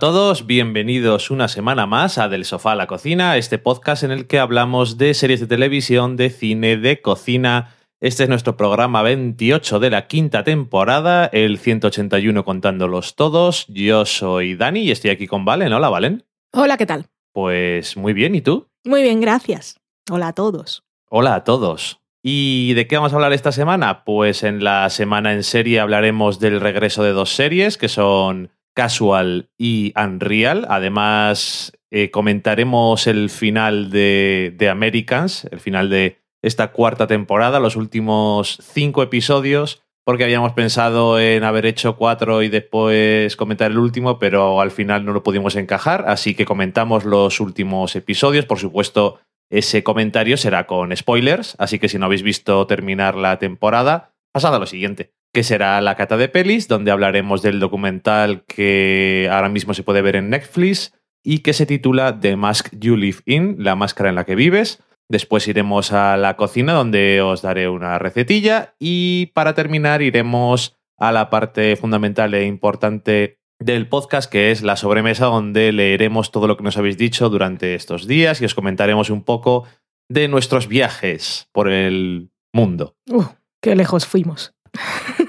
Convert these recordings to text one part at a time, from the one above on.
Hola a todos, bienvenidos una semana más a Del Sofá a la Cocina, este podcast en el que hablamos de series de televisión, de cine, de cocina. Este es nuestro programa 28 de la quinta temporada, el 181 contándolos todos. Yo soy Dani y estoy aquí con Valen. Hola, Valen. Hola, ¿qué tal? Pues muy bien, ¿y tú? Muy bien, gracias. Hola a todos. Hola a todos. ¿Y de qué vamos a hablar esta semana? Pues en la semana en serie hablaremos del regreso de dos series que son Casual y Unreal. Además, eh, comentaremos el final de, de Americans, el final de esta cuarta temporada, los últimos cinco episodios, porque habíamos pensado en haber hecho cuatro y después comentar el último, pero al final no lo pudimos encajar, así que comentamos los últimos episodios. Por supuesto, ese comentario será con spoilers, así que si no habéis visto terminar la temporada, pasad a lo siguiente que será la cata de pelis, donde hablaremos del documental que ahora mismo se puede ver en Netflix y que se titula The Mask You Live In, la máscara en la que vives. Después iremos a la cocina donde os daré una recetilla y para terminar iremos a la parte fundamental e importante del podcast que es la sobremesa donde leeremos todo lo que nos habéis dicho durante estos días y os comentaremos un poco de nuestros viajes por el mundo. Uh, qué lejos fuimos.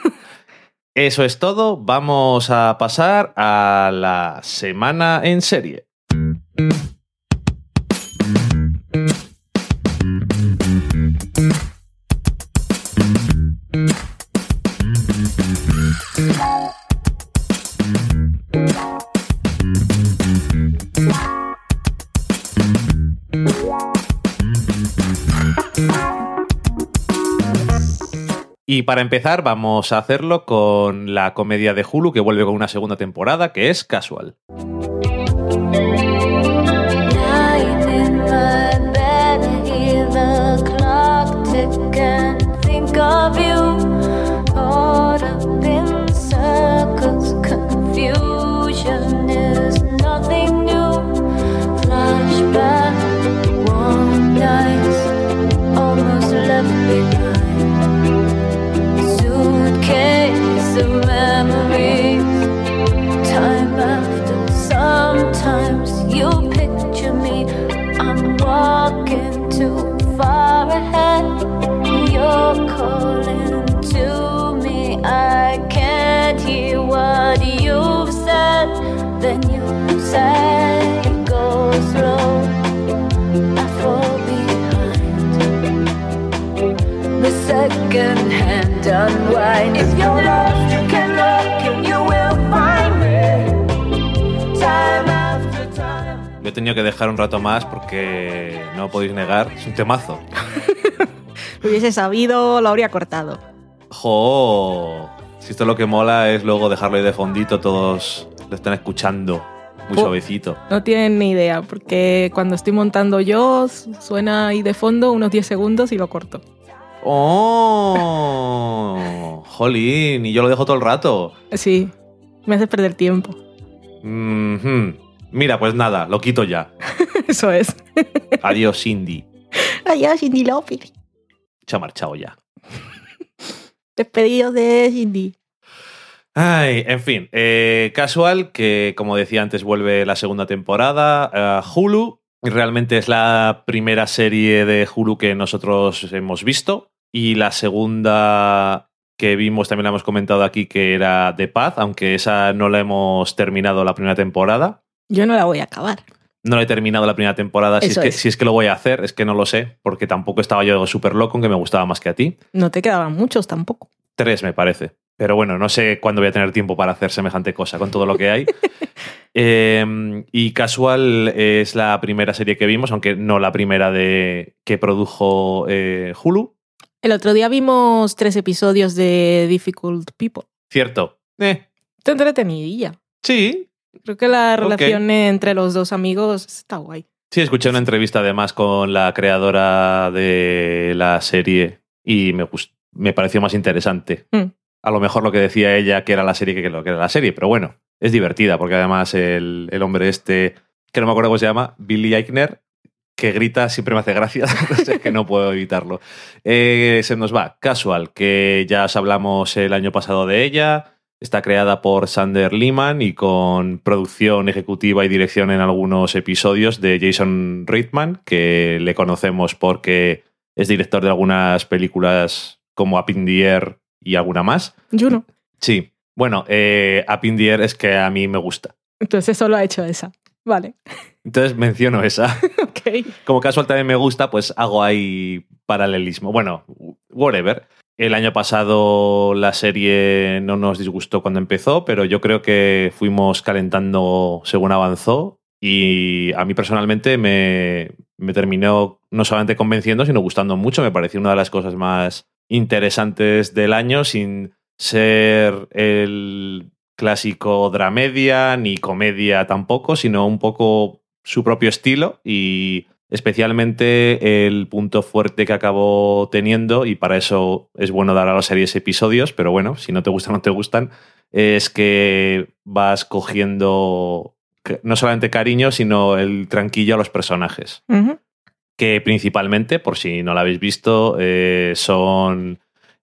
Eso es todo. Vamos a pasar a la semana en serie. Y para empezar, vamos a hacerlo con la comedia de Hulu que vuelve con una segunda temporada que es Casual. Yo he tenido que dejar un rato más porque no podéis negar, es un temazo. Lo hubiese sabido, lo habría cortado. ¡Jo! Si esto es lo que mola es luego dejarlo ahí de fondito, todos lo están escuchando muy Oh. suavecito. No tienen ni idea, porque cuando estoy montando yo, suena ahí de fondo unos 10 segundos y lo corto. ¡Oh! ¡Jolín! Y yo lo dejo todo el rato. Sí, me hace perder tiempo. Mira, pues nada, lo quito ya. Eso es. Adiós, Cindy. Adiós, Cindy López. Se ha marchado ya. Despedidos de Cindy. Ay, en fin, eh, Casual, que como decía antes vuelve la segunda temporada, a Hulu, realmente es la primera serie de Hulu que nosotros hemos visto, y la segunda que vimos también la hemos comentado aquí que era The Paz, aunque esa no la hemos terminado la primera temporada. Yo no la voy a acabar. No la he terminado la primera temporada, si es, que, es. si es que lo voy a hacer, es que no lo sé, porque tampoco estaba yo súper loco, en que me gustaba más que a ti. No te quedaban muchos tampoco. Tres, me parece. Pero bueno, no sé cuándo voy a tener tiempo para hacer semejante cosa con todo lo que hay. Eh, y Casual es la primera serie que vimos, aunque no la primera de que produjo eh, Hulu. El otro día vimos tres episodios de Difficult People. Cierto. Eh, Está entretenidilla. sí, Creo que la relación entre los dos amigos está guay. sí, escuché una entrevista además con la creadora de la serie y me, me pareció más interesante. Mm. A lo mejor lo que decía ella que era la serie que era la serie, pero bueno, es divertida porque además el, el hombre este, que no me acuerdo cómo se llama, Billy Eichner, que grita siempre me hace gracia, que no puedo evitarlo. Eh, se nos va, Casual, que ya os hablamos el año pasado de ella. Está creada por Sander Lehman y con producción ejecutiva y dirección en algunos episodios de Jason Reitman, que le conocemos porque es director de algunas películas como Up y alguna más. Juno. Sí. Bueno, eh, Up in the Air es que a mí me gusta. Entonces solo ha hecho esa. Vale. Entonces menciono esa. ok. Como casual también me gusta, pues hago ahí paralelismo. Bueno, whatever. El año pasado la serie no nos disgustó cuando empezó, pero yo creo que fuimos calentando según avanzó y a mí personalmente me, me terminó no solamente convenciendo, sino gustando mucho. Me pareció una de las cosas más interesantes del año sin ser el clásico dramedia ni comedia tampoco, sino un poco su propio estilo y especialmente el punto fuerte que acabó teniendo, y para eso es bueno dar a las series episodios, pero bueno, si no te gustan no te gustan, es que vas cogiendo no solamente cariño, sino el tranquillo a los personajes. Que principalmente, por si no lo habéis visto, eh, son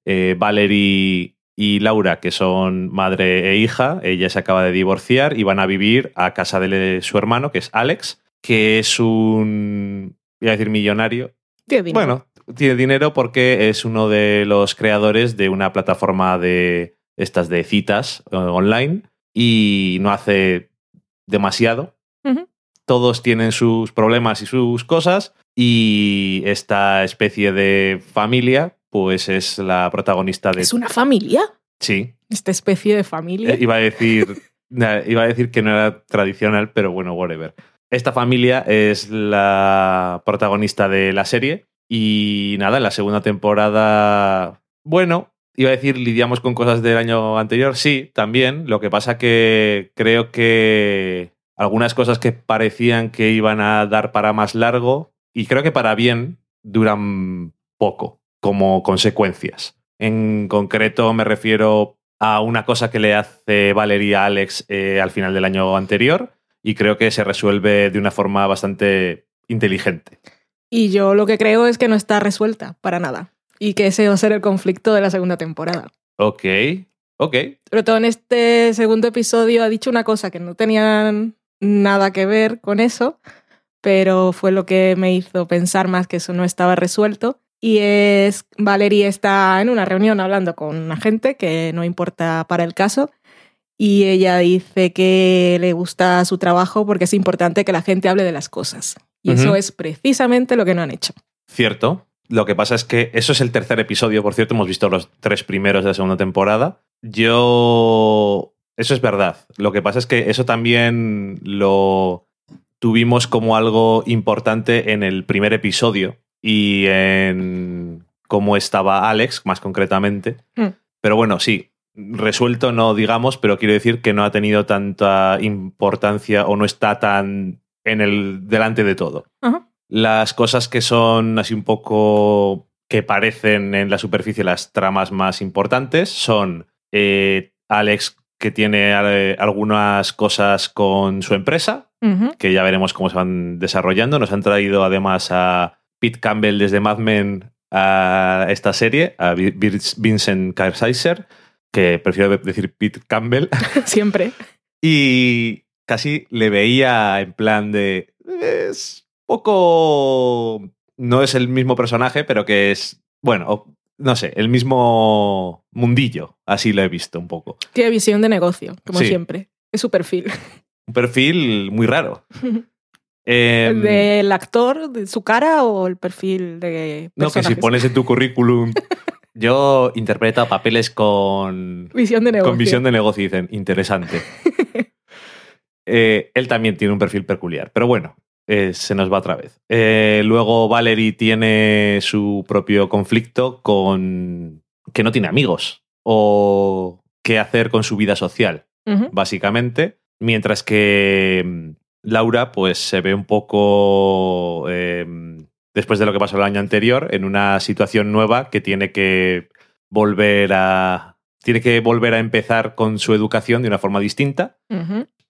eh, Valerie y Laura, que son madre e hija. Ella se acaba de divorciar y van a vivir a casa de su hermano, que es Alex, que es un, voy a decir, millonario. Tiene dinero. Bueno, tiene dinero porque es uno de los creadores de una plataforma de estas de citas eh, online y no hace demasiado. Todos tienen sus problemas y sus cosas y esta especie de familia pues es la protagonista de... ¿Es una familia? Sí, Esta especie de familia. eh, iba a decir iba a decir que no era tradicional, pero bueno, whatever. Esta familia es la protagonista de la serie y nada, en la segunda temporada, bueno, iba a decir lidiamos con cosas del año anterior, sí, también. Lo que pasa que creo que algunas cosas que parecían que iban a dar para más largo y creo que para bien duran poco como consecuencias. En concreto me refiero a una cosa que le hace Valeria a Alex eh, al final del año anterior y creo que se resuelve de una forma bastante inteligente. Y yo lo que creo es que no está resuelta para nada. Y que ese va a ser el conflicto de la segunda temporada. Ok, ok. Sobre todo en este segundo episodio ha dicho una cosa que no tenía nada que ver con eso, pero fue lo que me hizo pensar más que eso no estaba resuelto. Y es, Valerie está en una reunión hablando con una gente que no importa para el caso. Y ella dice que le gusta su trabajo porque es importante que la gente hable de las cosas. Y eso es precisamente lo que no han hecho. Cierto. Lo que pasa es que eso es el tercer episodio, por cierto, hemos visto los tres primeros de la segunda temporada. Yo... Eso es verdad. Lo que pasa es que eso también lo tuvimos como algo importante en el primer episodio y en cómo estaba Alex, más concretamente. Mm. Pero bueno, sí, resuelto no digamos, pero quiero decir que no ha tenido tanta importancia o no está tan en el delante de todo. Las cosas que son así un poco que parecen en la superficie las tramas más importantes son eh, Alex que tiene eh, algunas cosas con su empresa, que ya veremos cómo se van desarrollando. Nos han traído además a Pete Campbell desde Mad Men a esta serie, a Vi- Vi- Vincent Kaiser, que prefiero decir Pete Campbell, Siempre. y casi le veía en plan de... Es poco... No es el mismo personaje, pero que es... Bueno, no sé, el mismo mundillo, así lo he visto un poco. Tiene visión de negocio, como Sí. siempre. Es su perfil. Un perfil muy raro. ¿El Em, del actor, de su cara o el perfil de No, que si personajes? pones en tu currículum. Yo interpreto papeles con, Visión de negocio. con visión de negocio y dicen, interesante. Eh, él también tiene un perfil peculiar, pero bueno, eh, se nos va otra vez. Eh, luego Valerie tiene su propio conflicto con que no tiene amigos o qué hacer con su vida social básicamente. Mientras que mm, Laura, pues se ve un poco, eh, después de lo que pasó el año anterior, en una situación nueva que tiene que volver a. Tiene que volver a empezar con su educación de una forma distinta.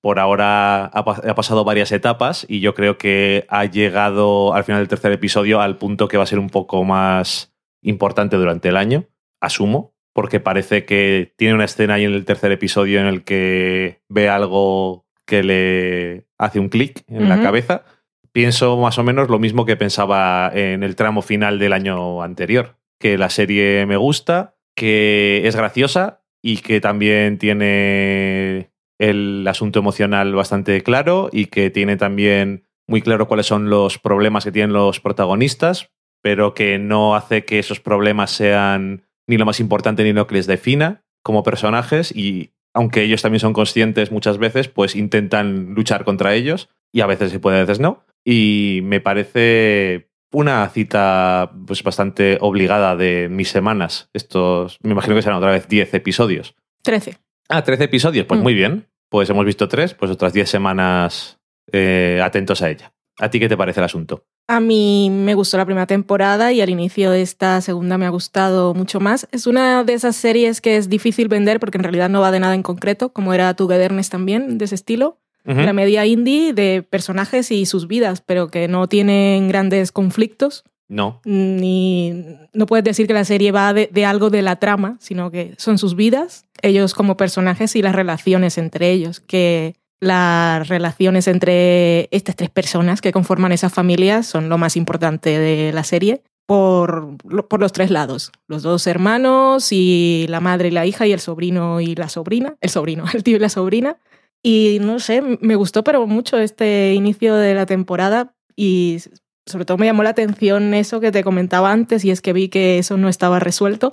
Por ahora ha, pa- ha pasado varias etapas y yo creo que ha llegado al final del tercer episodio al punto que va a ser un poco más importante durante el año, asumo, porque parece que tiene una escena ahí en el tercer episodio en el que ve algo que le hace un clic en la cabeza. Pienso más o menos lo mismo que pensaba en el tramo final del año anterior, que la serie me gusta, que es graciosa y que también tiene el asunto emocional bastante claro y que tiene también muy claro cuáles son los problemas que tienen los protagonistas, pero que no hace que esos problemas sean ni lo más importante ni lo que les defina como personajes y aunque ellos también son conscientes muchas veces, pues intentan luchar contra ellos y a veces se puede, a veces no. Y me parece una cita pues bastante obligada de mis semanas. Estos, me imagino que serán otra vez 10 episodios. 13. Ah, 13 episodios, pues Mm. muy bien. Pues hemos visto tres, pues otras 10 semanas eh, atentos a ella. ¿A ti qué te parece el asunto? A mí me gustó la primera temporada y al inicio de esta segunda me ha gustado mucho más. Es una de esas series que es difícil vender porque en realidad no va de nada en concreto, como era Togetherness también, de ese estilo. Ujú. La media indie de personajes y sus vidas, pero que no tienen grandes conflictos. No. Ni no puedes decir que la serie va de, algo de la trama, sino que son sus vidas, ellos como personajes y las relaciones entre ellos, que las relaciones entre estas tres personas que conforman esa familia son lo más importante de la serie por, por los tres lados. Los dos hermanos y la madre y la hija y el sobrino y la sobrina. El sobrino, el tío y la sobrina. Y no sé, me gustó pero mucho este inicio de la temporada y sobre todo me llamó la atención eso que te comentaba antes y es que vi que eso no estaba resuelto.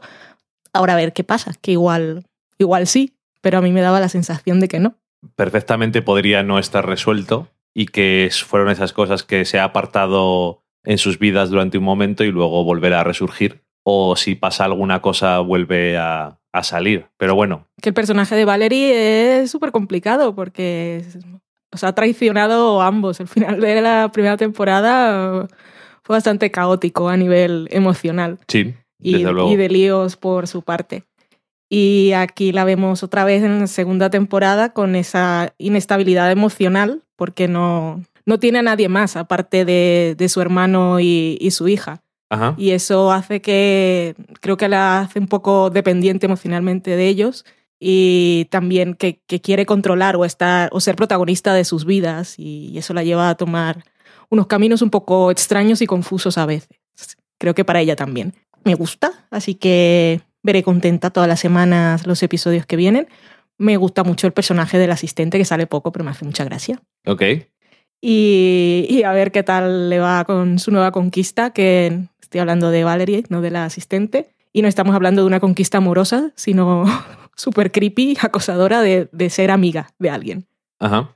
Ahora a ver qué pasa, que igual, igual sí, pero a mí me daba la sensación de que no. perfectamente podría no estar resuelto y que fueron esas cosas que se ha apartado en sus vidas durante un momento y luego volverá a resurgir. O si pasa alguna cosa, vuelve a, a salir. Pero bueno, Que el personaje de Valerie es súper complicado porque es- os ha traicionado a ambos. El final de la primera temporada fue bastante caótico a nivel emocional. sí, y, desde luego. y de líos por su parte. Y aquí la vemos otra vez en la segunda temporada con esa inestabilidad emocional, porque no, no tiene a nadie más aparte de, de su hermano y, y su hija. Ajá. Y eso hace que, creo que la hace un poco dependiente emocionalmente de ellos y también que, que quiere controlar o, estar, o ser protagonista de sus vidas y eso la lleva a tomar unos caminos un poco extraños y confusos a veces. Creo que para ella también. Me gusta, así que veré contenta todas las semanas los episodios que vienen. Me gusta mucho el personaje del asistente, que sale poco, pero me hace mucha gracia. Ok. Y, y a ver qué tal le va con su nueva conquista, que estoy hablando de Valerie, no de la asistente. Y no estamos hablando de una conquista amorosa, sino súper creepy, acosadora de, de ser amiga de alguien. Ajá.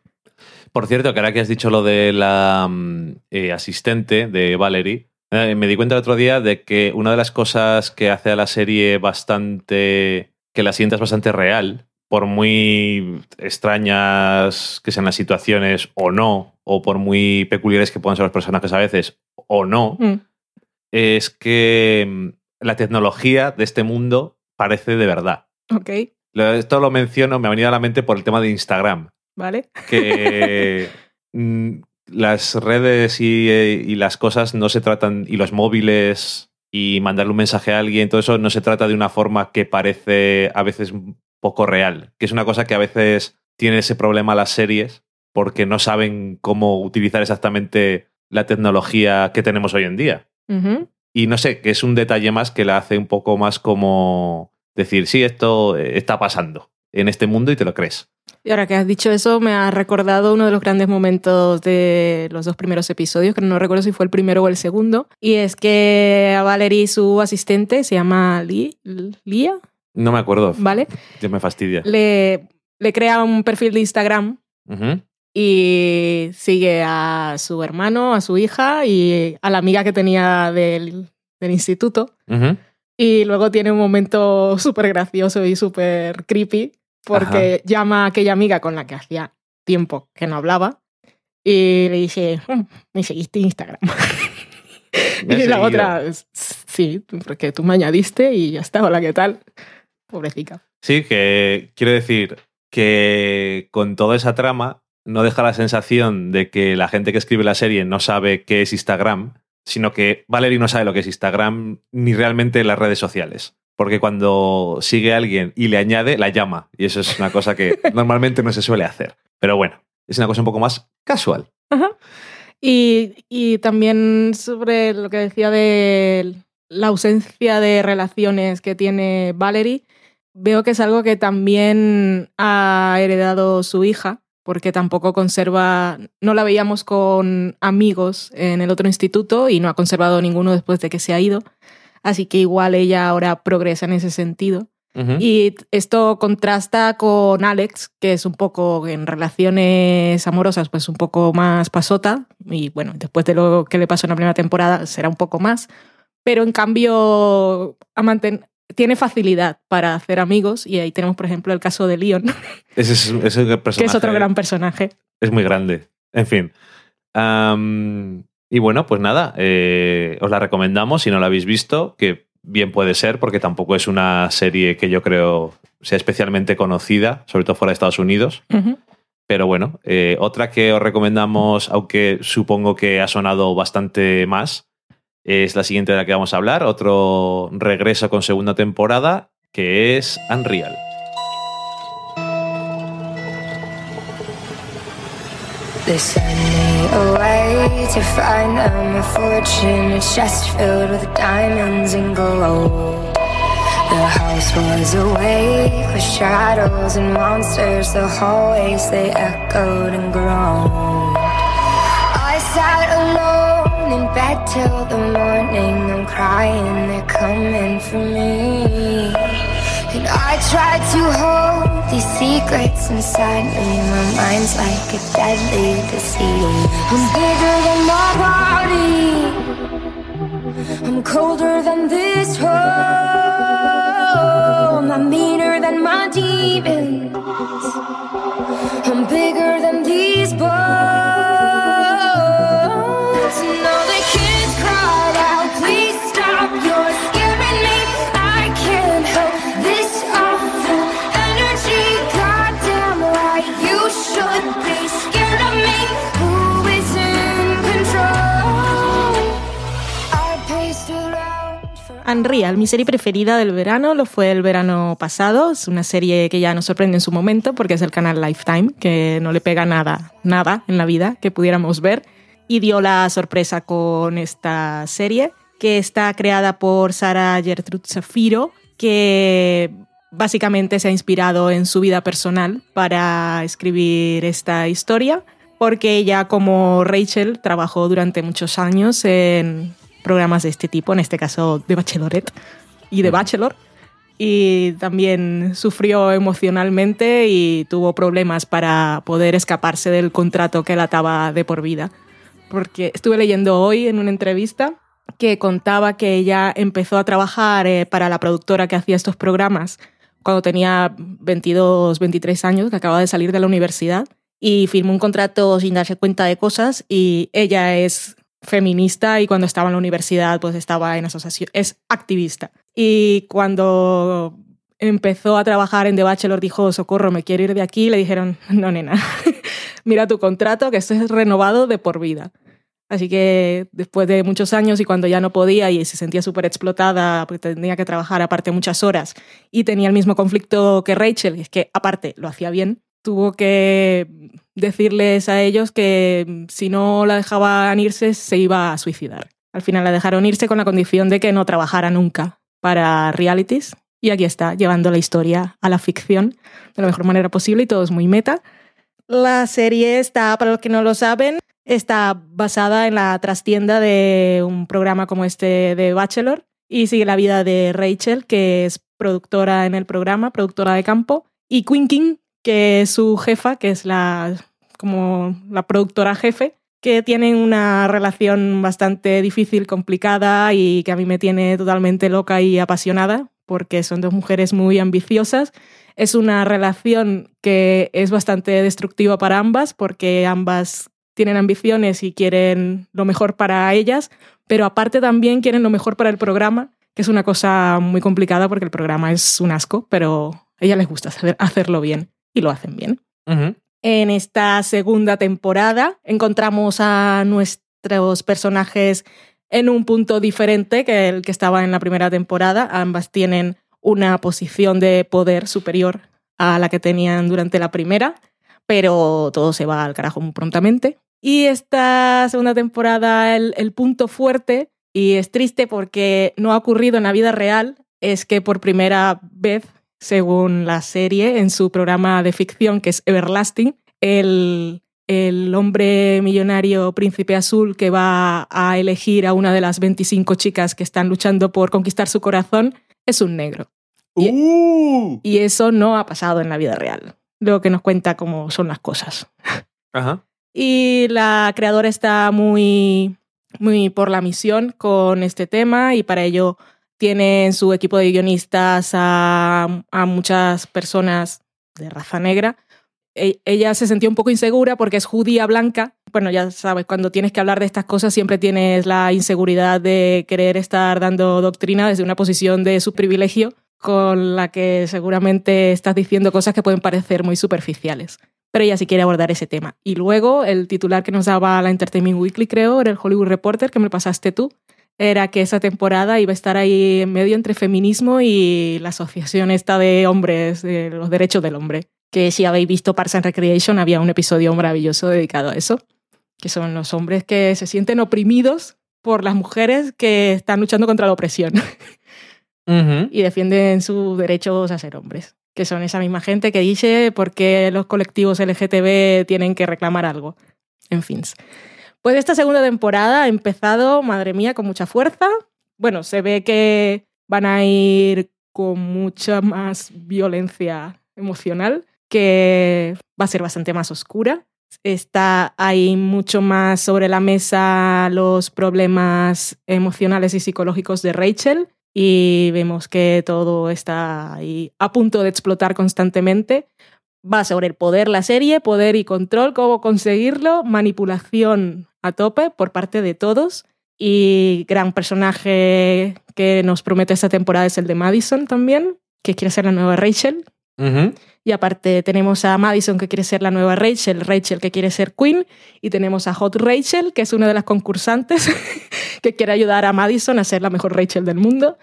Por cierto, que ahora que has dicho lo de la mm, eh, asistente de Valerie, eh, me di cuenta el otro día de que una de las cosas que hace a la serie bastante. que la sientas bastante real, por muy extrañas que sean las situaciones o no, o por muy peculiares que puedan ser los personajes a veces o no, Mm. es que mm, la tecnología de este mundo parece de verdad. Ok, Esto lo menciono, me ha venido a la mente por el tema de Instagram ¿vale? que mm, las redes y, eh, y las cosas no se tratan, y los móviles y mandarle un mensaje a alguien, todo eso no se trata de una forma que parece a veces un poco real, que es una cosa que a veces tiene ese problema las series porque no saben cómo utilizar exactamente la tecnología que tenemos hoy en día. Y no sé, que es un detalle más que la hace un poco más como decir, sí, esto eh, está pasando en este mundo y te lo crees. Y ahora que has dicho eso, me ha recordado uno de los grandes momentos de los dos primeros episodios, que no recuerdo si fue el primero o el segundo. Y es que a Valerie, su asistente, se llama Lee, Lía, No me acuerdo, ¿vale? ya me fastidia. Le, le crea un perfil de Instagram y sigue a su hermano, a su hija y a la amiga que tenía del, del instituto. Ujú. Y luego tiene un momento súper gracioso y súper creepy porque llama a aquella amiga con la que hacía tiempo que no hablaba y le dice, "Mm, me seguiste en Instagram. Me y la otra, sí, porque tú me añadiste y ya está, hola, ¿qué tal? Pobrecita. Sí, que quiero decir que con toda esa trama no deja la sensación de que la gente que escribe la serie no sabe qué es Instagram, sino que Valerie no sabe lo que es Instagram ni realmente las redes sociales. porque cuando sigue a alguien y le añade, la llama. Y eso es una cosa que normalmente no se suele hacer. Pero bueno, es una cosa un poco más casual. Ajá. Y, y también sobre lo que decía de la ausencia de relaciones que tiene Valerie, veo que es algo que también ha heredado su hija, porque tampoco conserva, no la veíamos con amigos en el otro instituto y no ha conservado ninguno después de que se ha ido. Así que igual ella ahora progresa en ese sentido. Y esto contrasta con Alex, que es un poco en relaciones amorosas, pues un poco más pasota. Y bueno, después de lo que le pasó en la primera temporada, será un poco más. Pero en cambio, tiene facilidad para hacer amigos. Y ahí tenemos, por ejemplo, el caso de Leon, Ese es, ese personaje que es otro gran personaje. es muy grande. En fin. Am, y bueno, pues nada, eh, os la recomendamos si no la habéis visto, que bien puede ser, porque tampoco es una serie que yo creo sea especialmente conocida, sobre todo fuera de Estados Unidos. Ujú. Pero bueno, eh, otra que os recomendamos, aunque supongo que ha sonado bastante más, es la siguiente de la que vamos a hablar, otro regreso con segunda temporada, que es Unreal. They send me away to find them a fortune, a chest filled with diamonds and gold. The house was awake with shadows and monsters. The hallways they echoed and groaned. I sat alone bed till the morning. I'm crying, they're coming for me. And I try to hold these secrets inside me. My mind's like a deadly disease. I'm bigger than my body. I'm colder than this home. I'm meaner than my demons. I'm bigger than these bones. Unreal, mi serie preferida del verano, lo fue el verano pasado. Es una serie que ya nos sorprende en su momento porque es el canal Lifetime, que no le pega nada, nada en la vida que pudiéramos ver. Y dio la sorpresa con esta serie, que está creada por Sara Gertrude Zafiro, que básicamente se ha inspirado en su vida personal para escribir esta historia, porque ella, como Rachel, trabajó durante muchos años en programas de este tipo, en este caso de Bachelorette y de Bachelor. Y también sufrió emocionalmente y tuvo problemas para poder escaparse del contrato que la ataba de por vida. Porque estuve leyendo hoy en una entrevista que contaba que ella empezó a trabajar eh, para la productora que hacía estos programas cuando tenía 22, 23 años, que acaba de salir de la universidad, y firmó un contrato sin darse cuenta de cosas y ella es feminista y cuando estaba en la universidad pues estaba en asociación, es activista. Y cuando empezó a trabajar en The Bachelor dijo, socorro, me quiero ir de aquí, le dijeron, no, nena, mira tu contrato, que esto es renovado de por vida. Así que después de muchos años y cuando ya no podía y se sentía súper explotada porque tenía que trabajar aparte muchas horas y tenía el mismo conflicto que Rachel, es que aparte lo hacía bien, tuvo que decirles a ellos que si no la dejaban irse se iba a suicidar. Al final la dejaron irse con la condición de que no trabajara nunca para realities y aquí está, llevando la historia a la ficción de la mejor manera posible y todo es muy meta. La serie está, para los que no lo saben, está basada en la trastienda de un programa como este de Bachelor y sigue la vida de Rachel, que es productora en el programa, productora de campo, y Queen King, que es su jefa, que es la como la productora jefe, que tienen una relación bastante difícil, complicada y que a mí me tiene totalmente loca y apasionada, porque son dos mujeres muy ambiciosas. Es una relación que es bastante destructiva para ambas, porque ambas tienen ambiciones y quieren lo mejor para ellas, pero aparte también quieren lo mejor para el programa, que es una cosa muy complicada porque el programa es un asco, pero a ellas les gusta saber hacerlo bien y lo hacen bien. En esta segunda temporada encontramos a nuestros personajes en un punto diferente que el que estaba en la primera temporada. Ambas tienen una posición de poder superior a la que tenían durante la primera, pero todo se va al carajo muy prontamente. Y esta segunda temporada, el, el punto fuerte, y es triste porque no ha ocurrido en la vida real, es que por primera vez, según la serie, en su programa de ficción que es Everlasting, el, el hombre millonario príncipe azul que va a elegir a una de las 25 chicas que están luchando por conquistar su corazón es un negro. Y, ¡Uh! y eso no ha pasado en la vida real. Lo que nos cuenta cómo son las cosas. Ajá. Y la creadora está muy, muy por la misión con este tema y para ello tiene en su equipo de guionistas a, muchas personas de raza negra. E- ella se sentía un poco insegura porque es judía blanca. Bueno, ya sabes, cuando tienes que hablar de estas cosas siempre tienes la inseguridad de querer estar dando doctrina desde una posición de su privilegio con la que seguramente estás diciendo cosas que pueden parecer muy superficiales. Pero ella sí quiere abordar ese tema. Y luego el titular que nos daba la Entertainment Weekly, creo, era el Hollywood Reporter, que me pasaste tú, era que esa temporada iba a estar ahí en medio entre feminismo y la asociación esta de hombres, de los derechos del hombre. Que si habéis visto Parks and Recreation, había un episodio maravilloso dedicado a eso, que son los hombres que se sienten oprimidos por las mujeres que están luchando contra la opresión y defienden sus derechos a ser hombres, que son esa misma gente que dice por qué los colectivos LGTB tienen que reclamar algo. En fin. Pues esta segunda temporada ha empezado, madre mía, con mucha fuerza. Bueno, se ve que van a ir con mucha más violencia emocional, que va a ser bastante más oscura. Está ahí mucho más sobre la mesa los problemas emocionales y psicológicos de Rachel y vemos que todo está ahí a punto de explotar constantemente. Va sobre el poder la serie, poder y control, cómo conseguirlo, manipulación a tope por parte de todos y gran personaje que nos promete esta temporada es el de Madison también, que quiere ser la nueva Rachel. Y aparte tenemos a Madison que quiere ser la nueva Rachel, Rachel que quiere ser Queen, y tenemos a Hot Rachel, que es una de las concursantes que quiere ayudar a Madison a ser la mejor Rachel del mundo.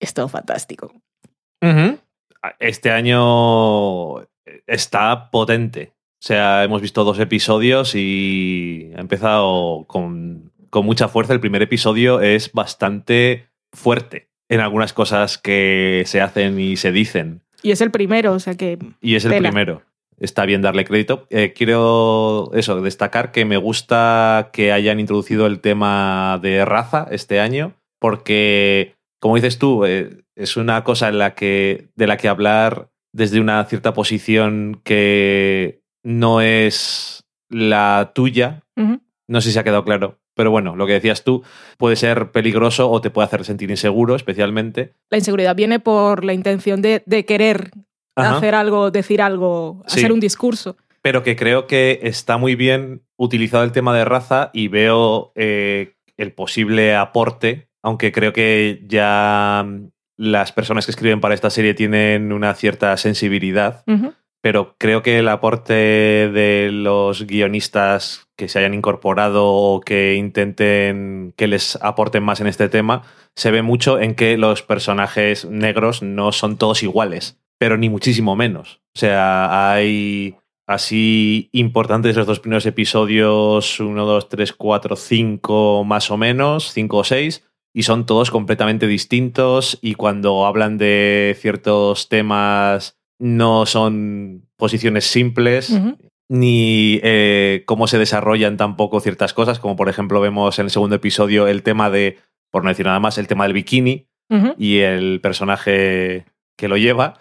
Es todo fantástico. Este año está potente. O sea, hemos visto dos episodios y ha empezado con, con mucha fuerza. El primer episodio es bastante fuerte en algunas cosas que se hacen y se dicen. Y es el primero, o sea que Y es el Tela. primero. Está bien darle crédito. Eh, quiero eso, destacar que me gusta que hayan introducido el tema de raza este año, porque, como dices tú, eh, es una cosa en la que, de la que hablar desde una cierta posición que no es la tuya. No sé si ha quedado claro. Pero bueno, lo que decías tú puede ser peligroso o te puede hacer sentir inseguro, especialmente. la inseguridad viene por la intención de, de querer Ajá. hacer algo, decir algo, Sí. hacer un discurso. pero que creo que está muy bien utilizado el tema de raza y veo eh, el posible aporte, aunque creo que ya las personas que escriben para esta serie tienen una cierta sensibilidad, pero creo que el aporte de los guionistas que se hayan incorporado o que intenten que les aporten más en este tema se ve mucho en que los personajes negros no son todos iguales, pero ni muchísimo menos. O sea, hay así importantes los dos primeros episodios, 1, 2, 3, 4, 5 más o menos, 5 o 6, y son todos completamente distintos y cuando hablan de ciertos temas no son posiciones simples, ni eh, cómo se desarrollan tampoco ciertas cosas, como por ejemplo vemos en el segundo episodio el tema de, por no decir nada más, el tema del bikini y el personaje que lo lleva,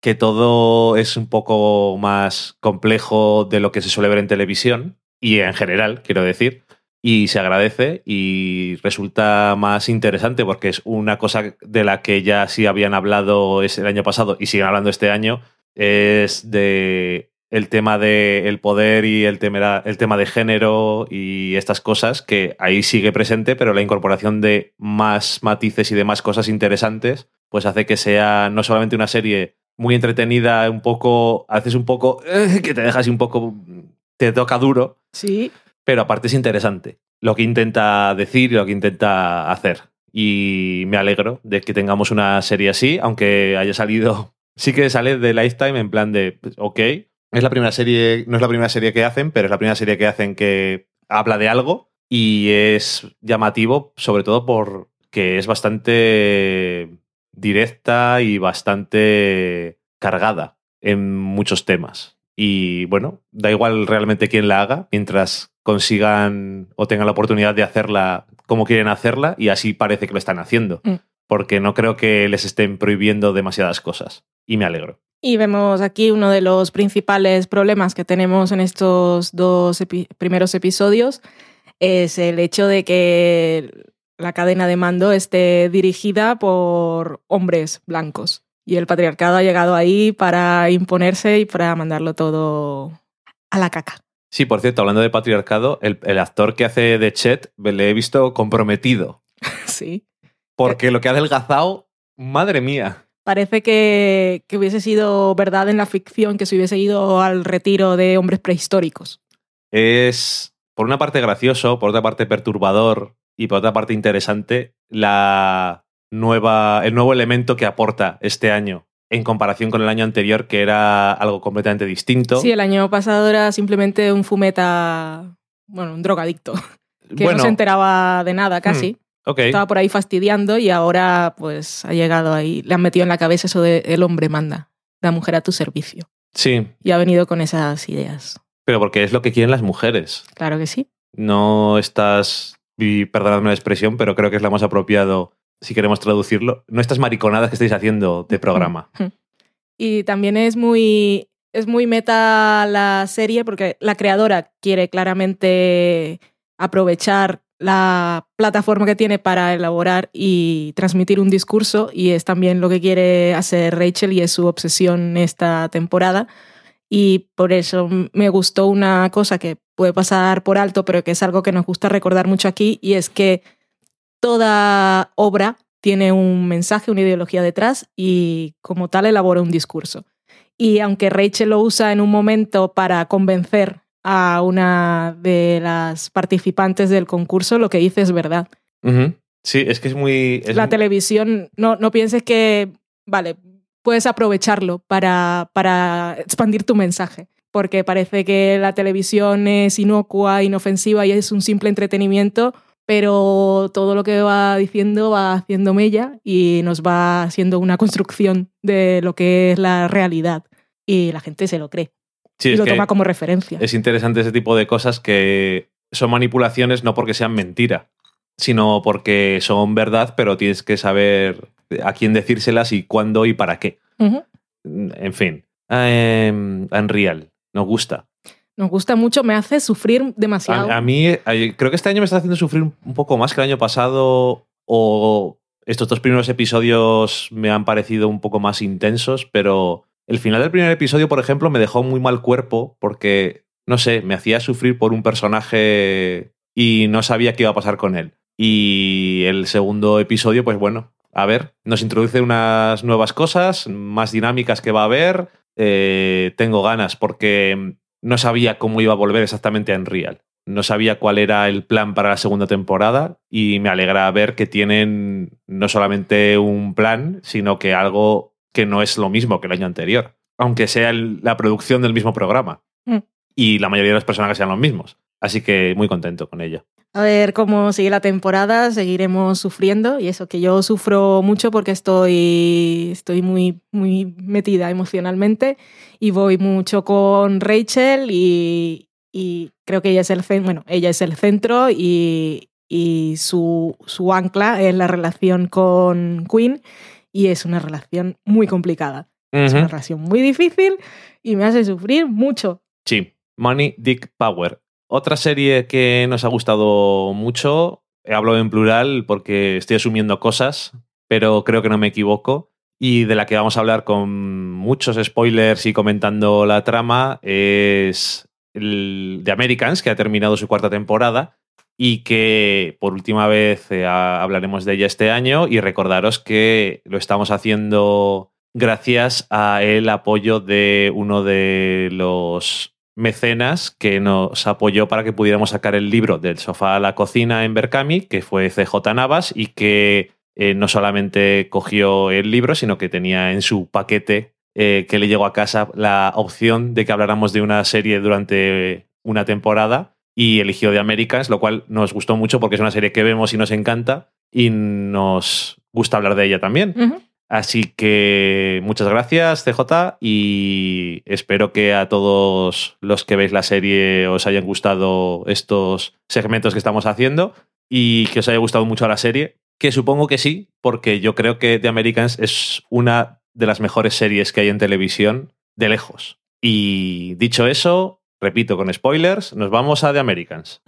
que todo es un poco más complejo de lo que se suele ver en televisión y en general, quiero decir, y se agradece y resulta más interesante porque es una cosa de la que ya sí habían hablado el año pasado y siguen hablando este año, es de el tema del poder y el tema, el tema de género y estas cosas que ahí sigue presente, pero la incorporación de más matices y de más cosas interesantes, pues hace que sea no solamente una serie muy entretenida, un poco, haces un poco, eh, que te dejas un poco, te toca duro, Sí, pero aparte es interesante lo que intenta decir y lo que intenta hacer. y me alegro de que tengamos una serie así, aunque haya salido, sí que sale de Lifetime en plan de, pues, ok, es la primera serie, no es la primera serie que hacen, pero es la primera serie que hacen que habla de algo y es llamativo, sobre todo porque es bastante directa y bastante cargada en muchos temas. Y bueno, da igual realmente quién la haga, mientras consigan o tengan la oportunidad de hacerla como quieren hacerla y así parece que lo están haciendo. Mm. Porque no creo que les estén prohibiendo demasiadas cosas. Y me alegro. Y vemos aquí uno de los principales problemas que tenemos en estos dos epi- primeros episodios es el hecho de que la cadena de mando esté dirigida por hombres blancos. Y el patriarcado ha llegado ahí para imponerse y para mandarlo todo a la caca. Sí, por cierto, hablando de patriarcado, el, el actor que hace de Chet le he visto comprometido. Sí. Porque lo que ha adelgazado, madre mía. Parece que, que hubiese sido verdad en la ficción que se hubiese ido al retiro de hombres prehistóricos. Es, por una parte, gracioso, por otra parte, perturbador y por otra parte, interesante la nueva, el nuevo elemento que aporta este año en comparación con el año anterior, que era algo completamente distinto. Sí, el año pasado era simplemente un fumeta, bueno, un drogadicto, que bueno, no se enteraba de nada casi. ok. Estaba por ahí fastidiando y ahora pues ha llegado ahí, le han metido en la cabeza eso de el hombre manda, la mujer a tu servicio. Sí, Y ha venido con esas ideas. pero porque es lo que quieren las mujeres. Claro que sí. No estás, y perdonadme la expresión, pero creo que es la más apropiado si queremos traducirlo. No estas mariconadas que estáis haciendo de programa. Y también es muy, es muy meta la serie porque la creadora quiere claramente aprovechar la plataforma que tiene para elaborar y transmitir un discurso y es también lo que quiere hacer Rachel y es su obsesión esta temporada. Y por eso me gustó una cosa que puede pasar por alto, pero que es algo que nos gusta recordar mucho aquí, y es que toda obra tiene un mensaje, una ideología detrás y como tal elabora un discurso. Y aunque Rachel lo usa en un momento para convencer a una de las participantes del concurso, lo que dice es verdad. Sí, es que es muy... es la muy- televisión, no, no pienses que, vale, puedes aprovecharlo para, para expandir tu mensaje, porque parece que la televisión es inocua, inofensiva y es un simple entretenimiento, pero todo lo que va diciendo va haciendo mella y nos va haciendo una construcción de lo que es la realidad. Y la gente se lo cree Sí, y lo toma como referencia. es interesante ese tipo de cosas que son manipulaciones no porque sean mentira, sino porque son verdad, pero tienes que saber a quién decírselas y cuándo y para qué. En fin, Em, Unreal, nos gusta. Nos gusta mucho, me hace sufrir demasiado. A, mí, eh, creo que este año me está haciendo sufrir un poco más que el año pasado, o estos dos primeros episodios me han parecido un poco más intensos, pero el final del primer episodio, por ejemplo, me dejó muy mal cuerpo porque, no sé, me hacía sufrir por un personaje y no sabía qué iba a pasar con él. Y el segundo episodio, pues bueno, a ver, nos introduce unas nuevas cosas, más dinámicas que va a haber. Eh, tengo ganas porque no sabía cómo iba a volver exactamente a Unreal. No sabía cuál era el plan para la segunda temporada y me alegra ver que tienen no solamente un plan, sino que algo que no es lo mismo que el año anterior, aunque sea el- la producción del mismo programa Mm. y la mayoría de los personajes sean los mismos. Así que muy contento con ello. A ver cómo sigue la temporada, seguiremos sufriendo y eso que yo sufro mucho porque estoy, estoy muy, muy metida emocionalmente y voy mucho con Rachel y, y creo que ella es el, bueno, ella es el centro y, y su, su ancla es la relación con Queen y es una relación muy complicada. Es una relación muy difícil y me hace sufrir mucho. Sí, Money, Dick, Power. Otra serie que nos ha gustado mucho, hablo en plural porque estoy asumiendo cosas, pero creo que no me equivoco, y de la que vamos a hablar con muchos spoilers y comentando la trama, es The Americans, que ha terminado su cuarta temporada y que por última vez eh, ha- hablaremos de ella este año y recordaros que lo estamos haciendo gracias a el apoyo de uno de los mecenas que nos apoyó para que pudiéramos sacar el libro del sofá a la cocina en Berkami, que fue CJ Navas, y que eh, no solamente cogió el libro, sino que tenía en su paquete eh, que le llegó a casa la opción de que habláramos de una serie durante una temporada y eligió The Americans, lo cual nos gustó mucho porque es una serie que vemos y nos encanta y nos gusta hablar de ella también. Así que muchas gracias, CJ, y espero que a todos los que veis la serie os hayan gustado estos segmentos que estamos haciendo y que os haya gustado mucho la serie, que supongo que sí, porque yo creo que The Americans es una de las mejores series que hay en televisión de lejos. Y dicho eso, repito con spoilers, nos vamos a The Americans.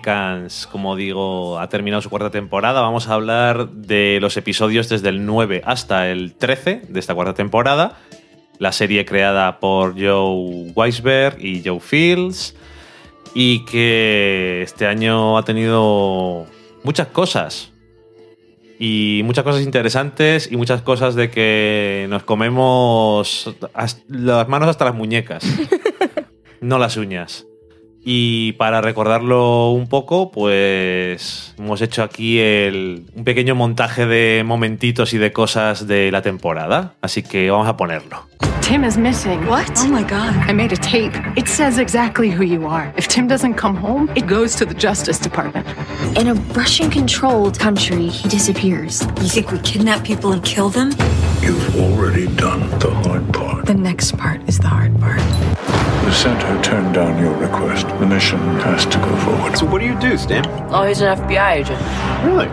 Americans, como digo, ha terminado su cuarta temporada. Vamos a hablar de los episodios desde el 9 hasta el 13 de esta cuarta temporada. La serie creada por Joe Weisberg y Joe Fields. Y que este año ha tenido muchas cosas. Y muchas cosas interesantes y muchas cosas de que nos comemos las manos hasta las muñecas. no las uñas. Y para recordarlo un poco, pues hemos hecho aquí el- un pequeño montaje de momentitos y de cosas de la temporada. Así que vamos a ponerlo. Tim is missing. What? Oh my god. I made a tape. It says exactly who you are. If Tim doesn't come home, it goes to the Justice Department. In a Russian controlled country, he disappears. You think we kidnap people and kill them? You've already done the hard part. The next part is the hard part. The center turned down your request. The mission has to go forward. So what do you do, Stan? Oh, he's an FBI agent. Really?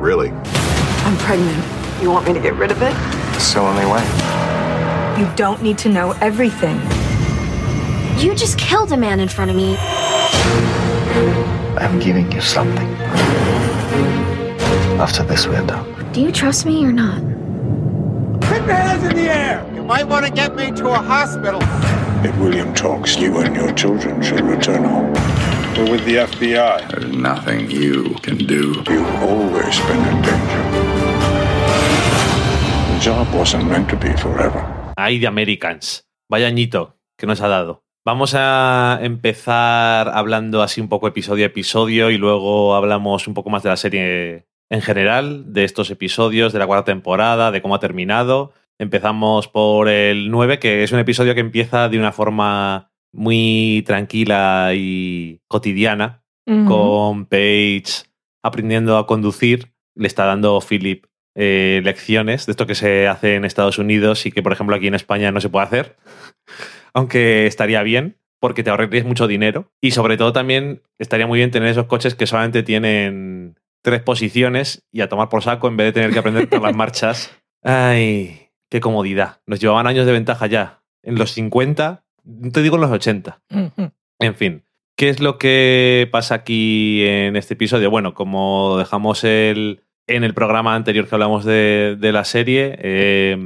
Really? I'm pregnant. You want me to get rid of it? It's the only way. You don't need to know everything. You just killed a man in front of me. I'm giving you something. After this, we're done. Do you trust me or not? Put your hands in the air! You might want to get me to a hospital. If William talks, you and your children should return home. We're with the FBI. There's nothing you can do. You've always been in danger. The job wasn't meant to be forever. Ahí de Americans. Vaya añito que nos ha dado. Vamos a empezar hablando así un poco episodio a episodio y luego hablamos un poco más de la serie en general, de estos episodios, de la cuarta temporada, de cómo ha terminado. Empezamos por el 9, que es un episodio que empieza de una forma muy tranquila y cotidiana, con Paige aprendiendo a conducir. Le está dando Philip eh, lecciones de esto que se hace en Estados Unidos y que, por ejemplo, aquí en España no se puede hacer. Aunque estaría bien, porque te ahorrarías mucho dinero. Y sobre todo también estaría muy bien tener esos coches que solamente tienen tres posiciones y a tomar por saco en vez de tener que aprender todas las marchas. Ay, qué comodidad. Nos llevaban años de ventaja ya. En los 50, no te digo en los 80. Ujú. En fin, ¿qué es lo que pasa aquí en este episodio? Bueno, como dejamos el, en el programa anterior que hablamos de, de la serie, eh,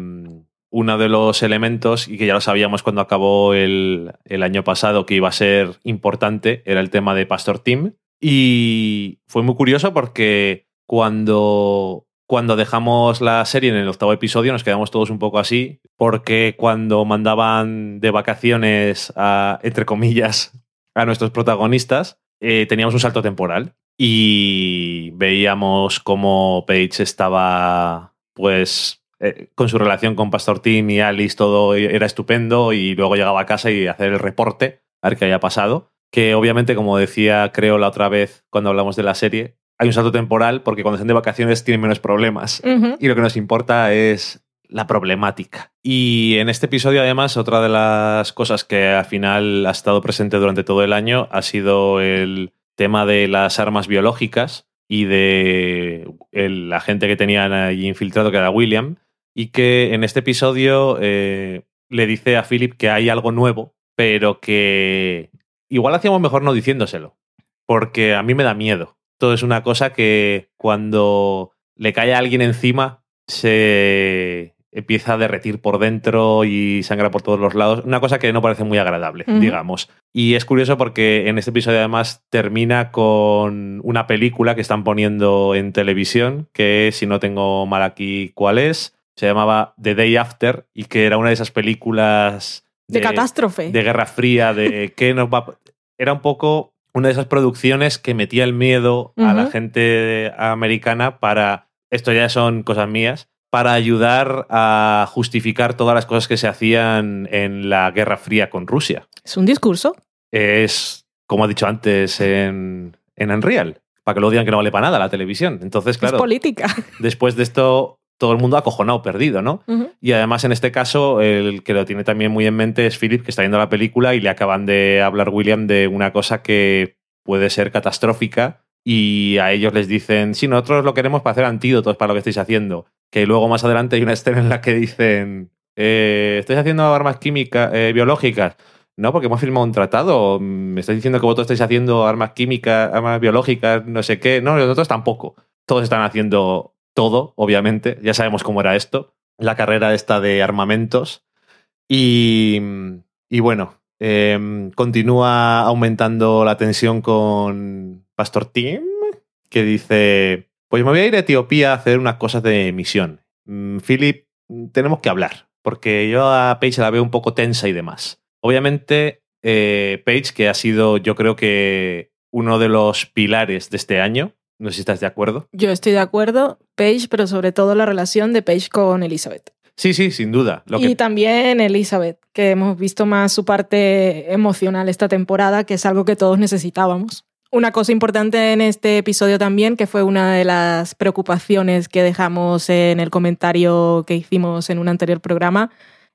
uno de los elementos, y que ya lo sabíamos cuando acabó el, el año pasado que iba a ser importante, era el tema de Pastor Tim. Y fue muy curioso porque cuando, cuando dejamos la serie en el octavo episodio nos quedamos todos un poco así, porque cuando mandaban de vacaciones, entre comillas, a nuestros protagonistas, eh, teníamos un salto temporal y veíamos cómo Paige estaba, pues, eh, con su relación con Pastor Tim y Alice, todo era estupendo y luego llegaba a casa y hacer el reporte, a ver qué había pasado. Que obviamente, como decía, creo la otra vez cuando hablamos de la serie, hay un salto temporal porque cuando están de vacaciones tienen menos problemas. Y lo que nos importa es la problemática. Y en este episodio, además, otra de las cosas que al final ha estado presente durante todo el año ha sido el tema de las armas biológicas y de el agente que tenían allí infiltrado, que era William, y que en este episodio eh, le dice a Philip que hay algo nuevo, pero que igual hacíamos mejor no diciéndoselo, porque a mí me da miedo. Todo es una cosa que cuando le cae a alguien encima se empieza a derretir por dentro y sangra por todos los lados. Una cosa que no parece muy agradable, digamos. Y es curioso porque en este episodio además termina con una película que están poniendo en televisión, que si no tengo mal aquí cuál es, se llamaba The Day After y que era una de esas películas De catástrofe. de Guerra Fría, de qué nos va Era un poco una de esas producciones que metía el miedo a la gente americana para, esto ya son cosas mías, para ayudar a justificar todas las cosas que se hacían en la Guerra Fría con Rusia. Es un discurso. Es, como he dicho antes, en, en Unreal, para que lo digan que no vale para nada la televisión. Entonces, claro, Es política. después de esto, todo el mundo acojonado, perdido, ¿no? Y además, en este caso, el que lo tiene también muy en mente es Philip, que está viendo la película y le acaban de hablar William de una cosa que puede ser catastrófica. Y a ellos les dicen, sí, nosotros lo queremos para hacer antídotos para lo que estáis haciendo. Que luego más adelante hay una escena en la que dicen, eh, ¿estáis haciendo armas químicas, eh, biológicas? No, porque hemos firmado un tratado. Me estáis diciendo que vosotros estáis haciendo armas químicas, armas biológicas, no sé qué. No, nosotros tampoco. Todos están haciendo todo, obviamente. Ya sabemos cómo era esto. La carrera esta de armamentos. Y, bueno, eh, continúa aumentando la tensión con Pastor Tim, que dice, pues me voy a ir a Etiopía a hacer unas cosas de misión. Mm, Philip, tenemos que hablar, porque yo a Paige la veo un poco tensa y demás. Obviamente, eh, Paige, que ha sido yo creo que uno de los pilares de este año, no sé si estás de acuerdo. Yo estoy de acuerdo, Paige, pero sobre todo la relación de Paige con Elizabeth. Sí, sí, sin duda. Lo y que, también Elizabeth, que hemos visto más su parte emocional esta temporada, que es algo que todos necesitábamos. Una cosa importante en este episodio también, que fue una de las preocupaciones que dejamos en el comentario que hicimos en un anterior programa,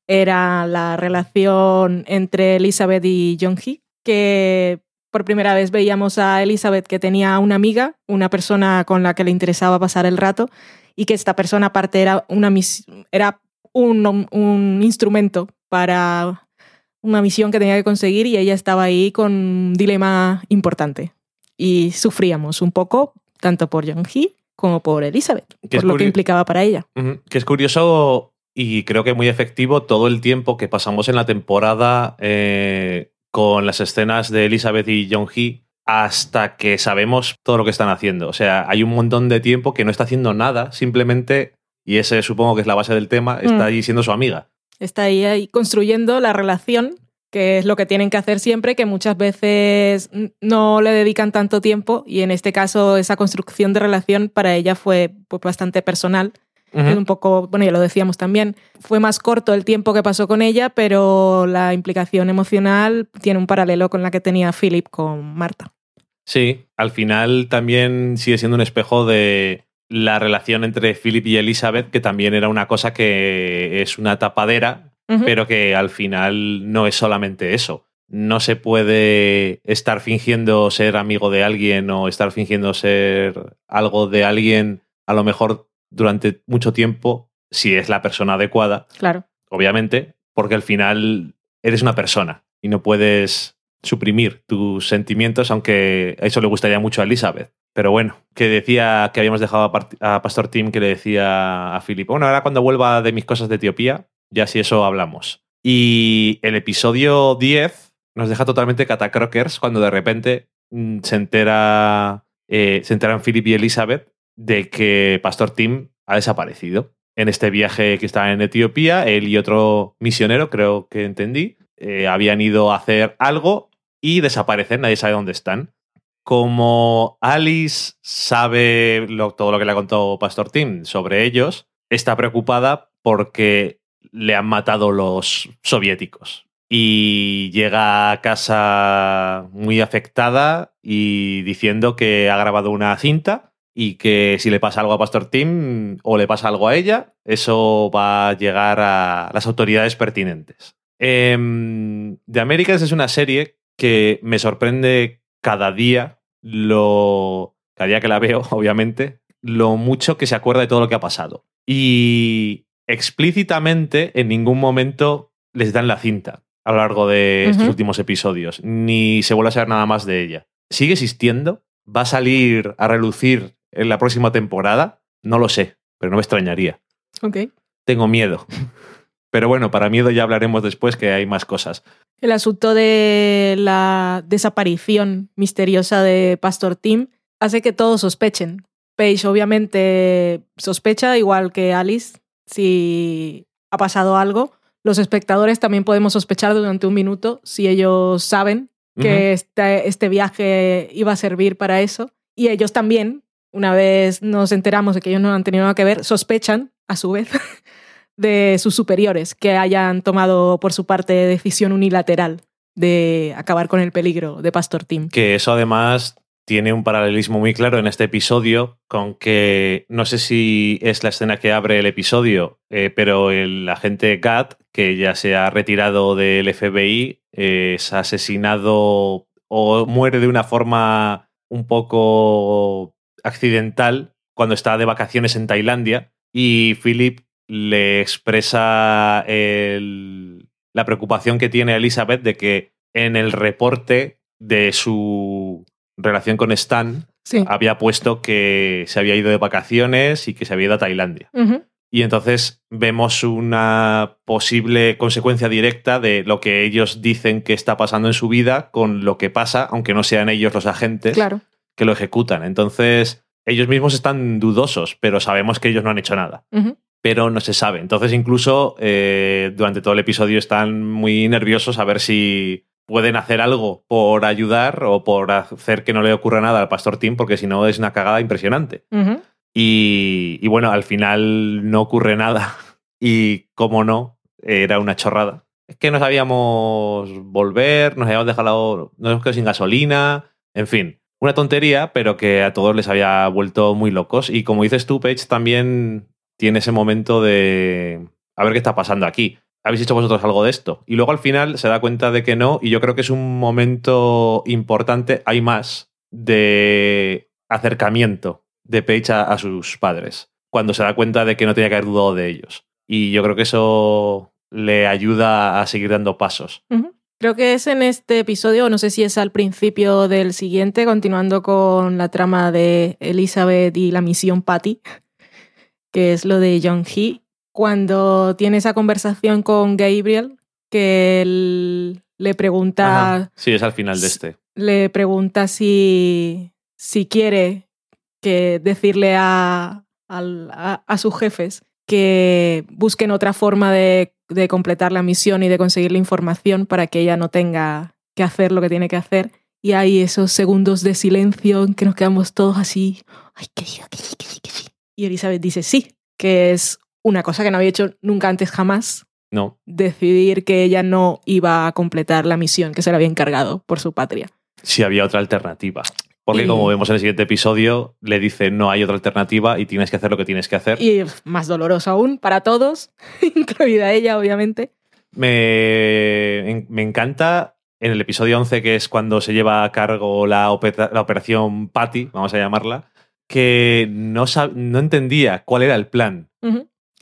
era la relación entre Elizabeth y Jong-hee, que por primera vez veíamos a Elizabeth que tenía una amiga, una persona con la que le interesaba pasar el rato, y que esta persona aparte era, una mis era un, un instrumento para una misión que tenía que conseguir y ella estaba ahí con un dilema importante. Y sufríamos un poco, tanto por Jong-hee como por Elizabeth, por lo que implicaba para ella. Que es curioso y creo que muy efectivo todo el tiempo que pasamos en la temporada eh, con las escenas de Elizabeth y John Hee hasta que sabemos todo lo que están haciendo. O sea, hay un montón de tiempo que no está haciendo nada, simplemente, y ese supongo que es la base del tema, está Mm. ahí siendo su amiga. Está ahí, ahí construyendo la relación, que es lo que tienen que hacer siempre, que muchas veces no le dedican tanto tiempo y en este caso esa construcción de relación para ella fue pues, bastante personal. Ujú. Es un poco, bueno, ya lo decíamos también, fue más corto el tiempo que pasó con ella, pero la implicación emocional tiene un paralelo con la que tenía Philip con Marta. Sí, al final también sigue siendo un espejo de la relación entre Philip y Elizabeth, que también era una cosa que es una tapadera, pero que al final no es solamente eso. No se puede estar fingiendo ser amigo de alguien o estar fingiendo ser algo de alguien, a lo mejor durante mucho tiempo, si es la persona adecuada, Claro. obviamente, porque al final eres una persona y no puedes suprimir tus sentimientos, aunque a eso le gustaría mucho a Elizabeth. Pero bueno, que decía que habíamos dejado a Pastor Tim que le decía a Philip, bueno, ahora cuando vuelva de mis cosas de Etiopía, ya si eso hablamos. Y el episodio 10 nos deja totalmente catacrockers cuando de repente mm, se entera, eh, se enteran Philip y Elizabeth de que Pastor Tim ha desaparecido. En este viaje que estaba en Etiopía, él y otro misionero, creo que entendí, eh, habían ido a hacer algo y desaparecen, nadie sabe dónde están. Como Alice sabe todo lo que le ha contado Pastor Tim sobre ellos, está preocupada porque le han matado los soviéticos. Y llega a casa muy afectada y diciendo que ha grabado una cinta y que si le pasa algo a Pastor Tim o le pasa algo a ella, eso va a llegar a las autoridades pertinentes. Em, The Americans es una serie que me sorprende cada día, lo, cada día que la veo, obviamente, lo mucho que se acuerda de todo lo que ha pasado. Y explícitamente en ningún momento les dan la cinta a lo largo de estos Ujú. últimos episodios, ni se vuelve a saber nada más de ella. ¿Sigue existiendo? ¿Va a salir a relucir en la próxima temporada? No lo sé, pero no me extrañaría. Ok. Tengo miedo. Pero bueno, para miedo ya hablaremos después que hay más cosas. El asunto de la desaparición misteriosa de Pastor Tim hace que todos sospechen. Paige obviamente sospecha, igual que Alice, si ha pasado algo. Los espectadores también podemos sospechar durante un minuto si ellos saben que este, este viaje iba a servir para eso. Y ellos también, una vez nos enteramos de que ellos no han tenido nada que ver, sospechan, a su vez, de sus superiores que hayan tomado por su parte decisión unilateral de acabar con el peligro de Pastor Tim. Que eso además tiene un paralelismo muy claro en este episodio con que no sé si es la escena que abre el episodio, eh, pero el agente Gat, que ya se ha retirado del FBI, eh, es asesinado o muere de una forma un poco accidental cuando está de vacaciones en Tailandia y Philip le expresa el- la preocupación que tiene Elizabeth de que en el reporte de su relación con Stan Sí. había puesto que se había ido de vacaciones y que se había ido a Tailandia. Y entonces vemos una posible consecuencia directa de lo que ellos dicen que está pasando en su vida con lo que pasa, aunque no sean ellos los agentes Claro. Que lo ejecutan. Entonces, ellos mismos están dudosos, pero sabemos que ellos no han hecho nada. Pero no se sabe. Entonces, incluso eh, durante todo el episodio están muy nerviosos a ver si pueden hacer algo por ayudar o por hacer que no le ocurra nada al Pastor Tim, porque si no es una cagada impresionante. Y, y bueno, al final no ocurre nada. Y como no, era una chorrada. Es que no sabíamos volver, nos habíamos dejado, nos hemos quedado sin gasolina, en fin. Una tontería, pero que a todos les había vuelto muy locos. Y como dices tú, Paige, también tiene ese momento de a ver qué está pasando aquí. ¿Habéis hecho vosotros algo de esto? Y luego al final se da cuenta de que no, y yo creo que es un momento importante. Hay más de acercamiento de Paige a, sus padres, cuando se da cuenta de que no tenía que haber dudado de ellos. Y yo creo que eso le ayuda a seguir dando pasos. Creo que es en este episodio, no sé si es al principio del siguiente, continuando con la trama de Elizabeth y la misión Patty, que es lo de John Hee, cuando tiene esa conversación con Gabriel, que él le pregunta, Ajá. Sí, es al final de este. le pregunta si, si quiere que decirle a, a- a sus jefes que busquen otra forma de, de completar la misión y de conseguir la información para que ella no tenga que hacer lo que tiene que hacer. Y hay esos segundos de silencio en que nos quedamos todos así, ay, que diga que sí, que sí, que sí. Y Elizabeth dice sí, que es una cosa que no había hecho nunca antes jamás, No, decidir que ella no iba a completar la misión que se le había encargado por su patria. si había otra alternativa. Porque Y- como vemos en el siguiente episodio, le dice no hay otra alternativa y tienes que hacer lo que tienes que hacer. Y más doloroso aún para todos, incluida ella, obviamente. Me, me encanta en el episodio 11, que es cuando se lleva a cargo la, opera- la operación Patty, vamos a llamarla, que no, no entendía cuál era el plan.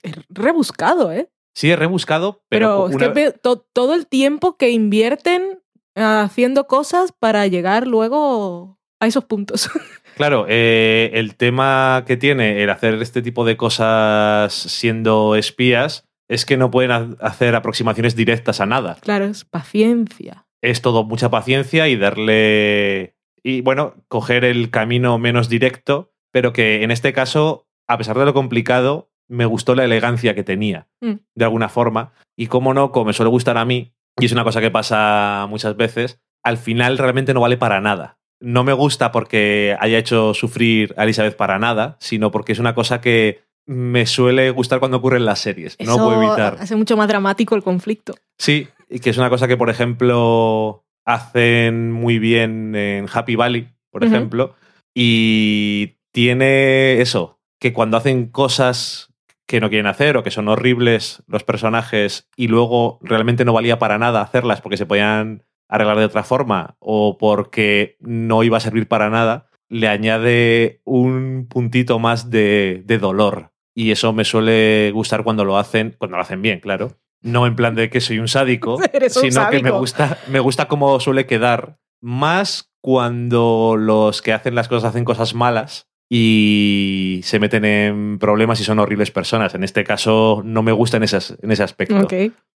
Es rebuscado, ¿eh? Sí, es rebuscado, Pero, pero, es que to- todo el tiempo que invierten haciendo cosas para llegar luego a esos puntos. Claro, eh, el tema que tiene el hacer este tipo de cosas siendo espías es que no pueden ha- hacer aproximaciones directas a nada. claro, es paciencia. Es todo mucha paciencia y darle. Y bueno, coger el camino menos directo, pero que en este caso a pesar de lo complicado, me gustó la elegancia que tenía, Mm. de alguna forma. Y como no, como me suele gustar a mí, y es una cosa que pasa muchas veces, al final realmente no vale para nada. No me gusta porque haya hecho sufrir a Elizabeth para nada, sino porque es una cosa que me suele gustar cuando ocurre en las series. no puedo evitar. hace mucho más dramático el conflicto. Sí, y que es una cosa que, por ejemplo, hacen muy bien en Happy Valley, por ejemplo, y tiene eso, que cuando hacen cosas que no quieren hacer o que son horribles los personajes y luego realmente no valía para nada hacerlas porque se podían arreglar de otra forma o porque no iba a servir para nada, le añade un puntito más de, de dolor. Y eso me suele gustar cuando lo hacen, cuando lo hacen bien, claro. No en plan de que soy un sádico, Eres un sino que me gusta, me gusta cómo suele quedar. Más cuando los que hacen las cosas hacen cosas malas y se meten en problemas y son horribles personas. En este caso no me gusta en, esas- en ese aspecto. Ok.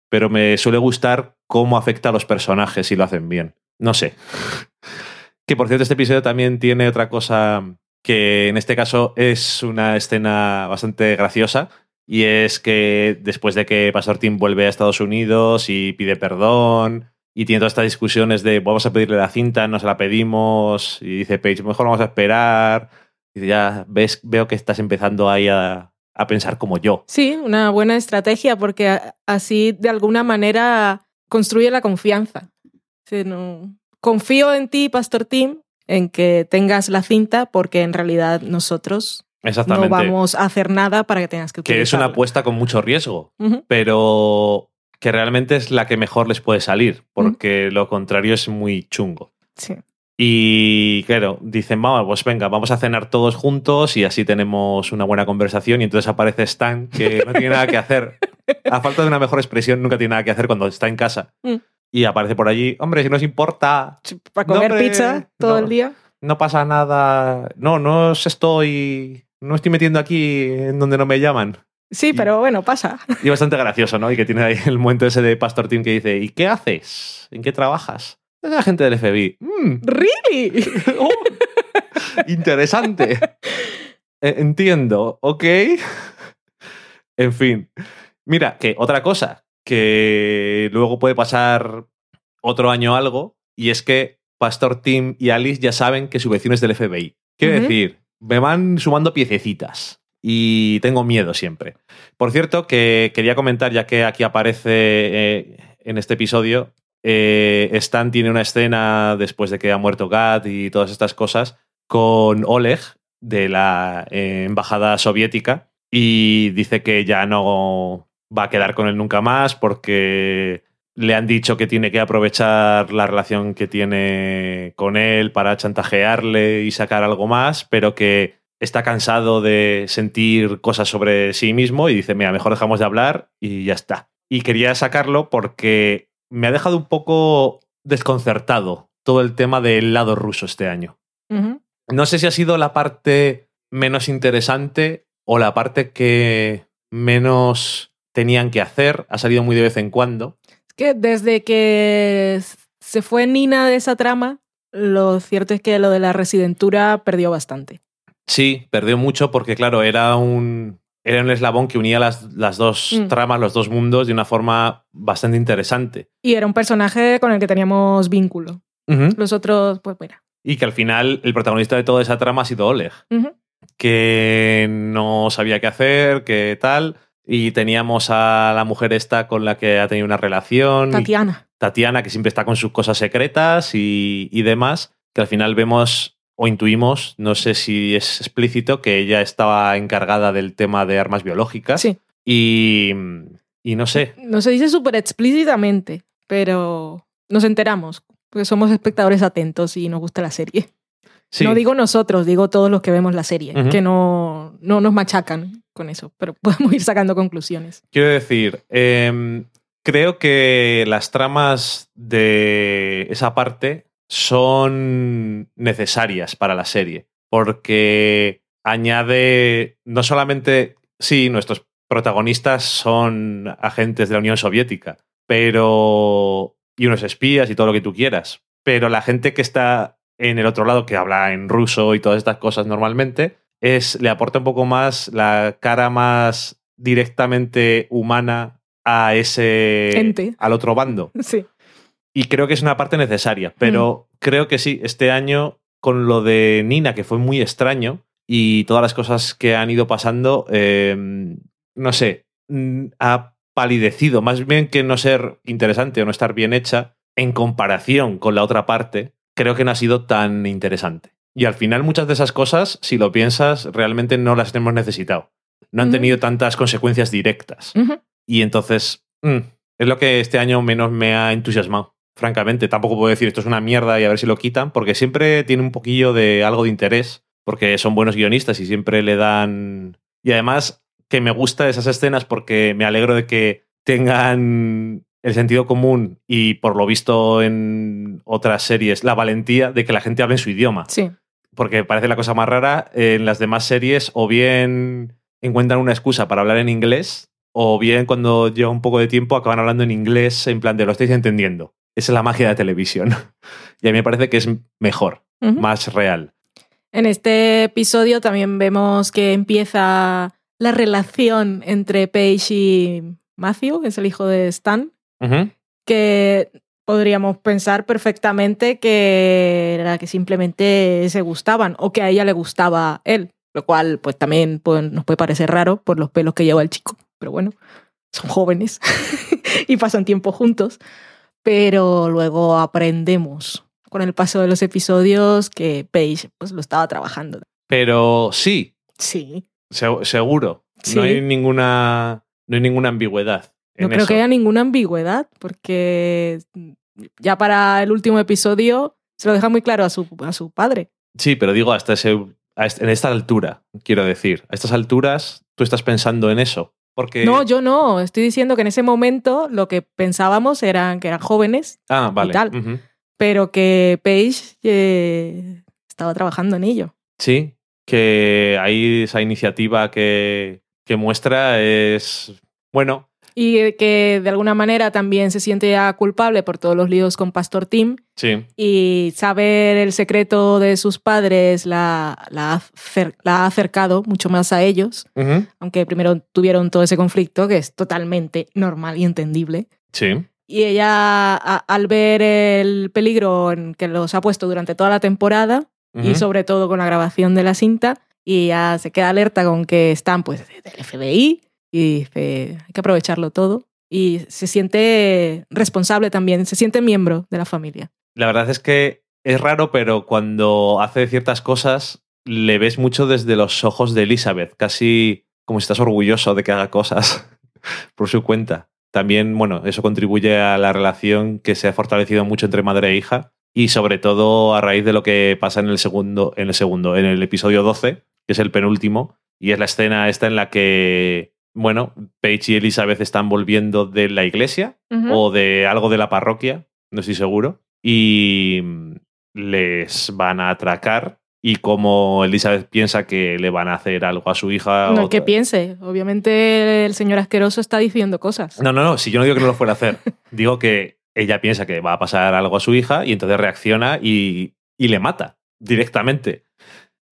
Pero me suele gustar cómo afecta a los personajes si lo hacen bien. No sé. Que por cierto, este episodio también tiene otra cosa que en este caso es una escena bastante graciosa. Y es que después de que Pastor Tim vuelve a Estados Unidos y pide perdón y tiene todas estas discusiones de vamos a pedirle la cinta, no se la pedimos, y dice Paige, mejor vamos a esperar. Y dice, ya ves, veo que estás empezando ahí a, a pensar como yo. Sí, una buena estrategia porque así de alguna manera construye la confianza. No- Confío en ti, Pastor Tim, en que tengas la cinta porque en realidad nosotros no vamos a hacer nada para que tengas que que es una utilizarla. apuesta con mucho riesgo, pero que realmente es la que mejor les puede salir, porque lo contrario es muy chungo. Sí. Y claro, dicen, vamos, pues venga, vamos a cenar todos juntos y así tenemos una buena conversación. Y entonces aparece Stan, que no tiene nada que hacer. A falta de una mejor expresión, nunca tiene nada que hacer cuando está en casa. Mm. Y aparece por allí, hombre, si nos importa, Para comer hombre, pizza todo no. el día. no pasa nada. No, no os estoy. No estoy metiendo aquí en donde no me llaman. Sí, pero bueno, pasa. Y bastante gracioso, ¿no? Y que tiene ahí el momento ese de Pastor Tim que dice, ¿y qué haces? ¿En qué trabajas? Es la gente del FBI. "Mm, ¿Really? oh, interesante. Eh, Entiendo, ok. En fin. Mira, que otra cosa, que luego puede pasar otro año algo, y es que Pastor Tim y Alice ya saben que su vecino es del FBI. Quiero Ujú. decir, me van sumando piececitas y tengo miedo siempre. Por cierto, que quería comentar, ya que aquí aparece eh, en este episodio, eh, Stan tiene una escena después de que ha muerto Gat y todas estas cosas con Oleg de la eh, embajada soviética y dice que ya no va a quedar con él nunca más porque le han dicho que tiene que aprovechar la relación que tiene con él para chantajearle y sacar algo más, pero que está cansado de sentir cosas sobre sí mismo y dice, mira, mejor dejamos de hablar y ya está. Y quería sacarlo porque me ha dejado un poco desconcertado todo el tema del lado ruso este año. No sé si ha sido la parte menos interesante o la parte que menos tenían que hacer. Ha salido muy de vez en cuando. Es que desde que se fue Nina de esa trama, lo cierto es que lo de la residentura perdió bastante. Sí, perdió mucho porque, claro, era un, era un eslabón que unía las, las dos Mm. tramas, los dos mundos, de una forma bastante interesante. Y era un personaje con el que teníamos vínculo. Los otros, pues mira. Y que al final el protagonista de toda esa trama ha sido Oleg. Que no sabía qué hacer, qué tal. Y teníamos a la mujer esta con la que ha tenido una relación. Tatiana. Tatiana, que siempre está con sus cosas secretas y, y demás. Que al final vemos o intuimos, no sé si es explícito, que ella estaba encargada del tema de armas biológicas. Sí. Y, y no sé. No se dice súper explícitamente, pero nos enteramos, porque somos espectadores atentos y nos gusta la serie. Sí. No digo nosotros, digo todos los que vemos la serie, que no, no nos machacan con eso, pero podemos ir sacando conclusiones. Quiero decir, em, creo que las tramas de esa parte son necesarias para la serie, porque añade no solamente, sí, nuestros protagonistas son agentes de la Unión Soviética, pero y unos espías y todo lo que tú quieras, pero la gente que está en el otro lado, que habla en ruso y todas estas cosas normalmente, es, le aporta un poco más la cara más directamente humana a ese. Ente. al otro bando. Sí. Y creo que es una parte necesaria. Pero creo que sí, este año, con lo de Nina, que fue muy extraño, y todas las cosas que han ido pasando, eh, no sé, mm, ha palidecido. Más bien que no ser interesante o no estar bien hecha, en comparación con la otra parte, creo que no ha sido tan interesante. Y al final muchas de esas cosas, si lo piensas, realmente no las hemos necesitado. No han tenido tantas consecuencias directas. Y entonces, mm, es lo que este año menos me ha entusiasmado. Francamente, tampoco puedo decir esto es una mierda y a ver si lo quitan, porque siempre tiene un poquillo de algo de interés, porque son buenos guionistas y siempre le dan... Y además que me gusta esas escenas porque me alegro de que tengan el sentido común y por lo visto en otras series la valentía de que la gente hable en su idioma Sí. porque parece la cosa más rara. En las demás series, o bien encuentran una excusa para hablar en inglés, o bien cuando lleva un poco de tiempo acaban hablando en inglés en plan de lo estáis entendiendo. Esa es la magia de la televisión. Y a mí me parece que es mejor, más real. En este episodio también vemos que empieza la relación entre Paige y Matthew, que es el hijo de Stan, que podríamos pensar perfectamente que era que simplemente se gustaban o que a ella le gustaba él, lo cual pues también pues, nos puede parecer raro por los pelos que lleva el chico, pero bueno, son jóvenes y pasan tiempo juntos, pero luego aprendemos con el paso de los episodios que Paige pues lo estaba trabajando. Pero sí, Sí. se- seguro. Sí. No hay ninguna. No hay ninguna ambigüedad. No creo eso. que haya ninguna ambigüedad, porque ya para el último episodio se lo deja muy claro a su, a su padre. Sí, pero digo, hasta ese, en esta altura, quiero decir. A estas alturas, tú estás pensando en eso. Porque. No, yo no. Estoy diciendo que en ese momento lo que pensábamos eran que eran jóvenes, Ah, vale. tal. Pero que Paige eh, estaba trabajando en ello. Sí, que ahí esa iniciativa que, que muestra es. Bueno, Y que de alguna manera también se siente ya culpable por todos los líos con Pastor Tim sí. y saber el secreto de sus padres la, la, ha acer- la ha acercado mucho más a ellos. Aunque primero tuvieron todo ese conflicto que es totalmente normal y entendible. Sí. Y ella, a- al ver el peligro en que los ha puesto durante toda la temporada, y sobre todo con la grabación de la cinta, y ya se queda alerta con que están pues del FBI, y dice, hay que aprovecharlo todo. Y se siente responsable también, se siente miembro de la familia. La verdad es que es raro, pero cuando hace ciertas cosas, le ves mucho desde los ojos de Elizabeth, casi como si estás orgulloso de que haga cosas por su cuenta. También, bueno, eso contribuye a la relación que se ha fortalecido mucho entre madre e hija y sobre todo a raíz de lo que pasa en el segundo, en el segundo, en el episodio 12, que es el penúltimo, y es la escena esta en la que, bueno, Paige y Elizabeth están volviendo de la iglesia o de algo de la parroquia, no estoy seguro, y mm, les van a atracar. Y como Elizabeth piensa que le van a hacer algo a su hija... No o- que piense, obviamente el señor asqueroso está diciendo cosas. no, no, no, si yo no digo que no lo fuera a hacer, digo que ella piensa que va a pasar algo a su hija y entonces reacciona y, y le mata directamente.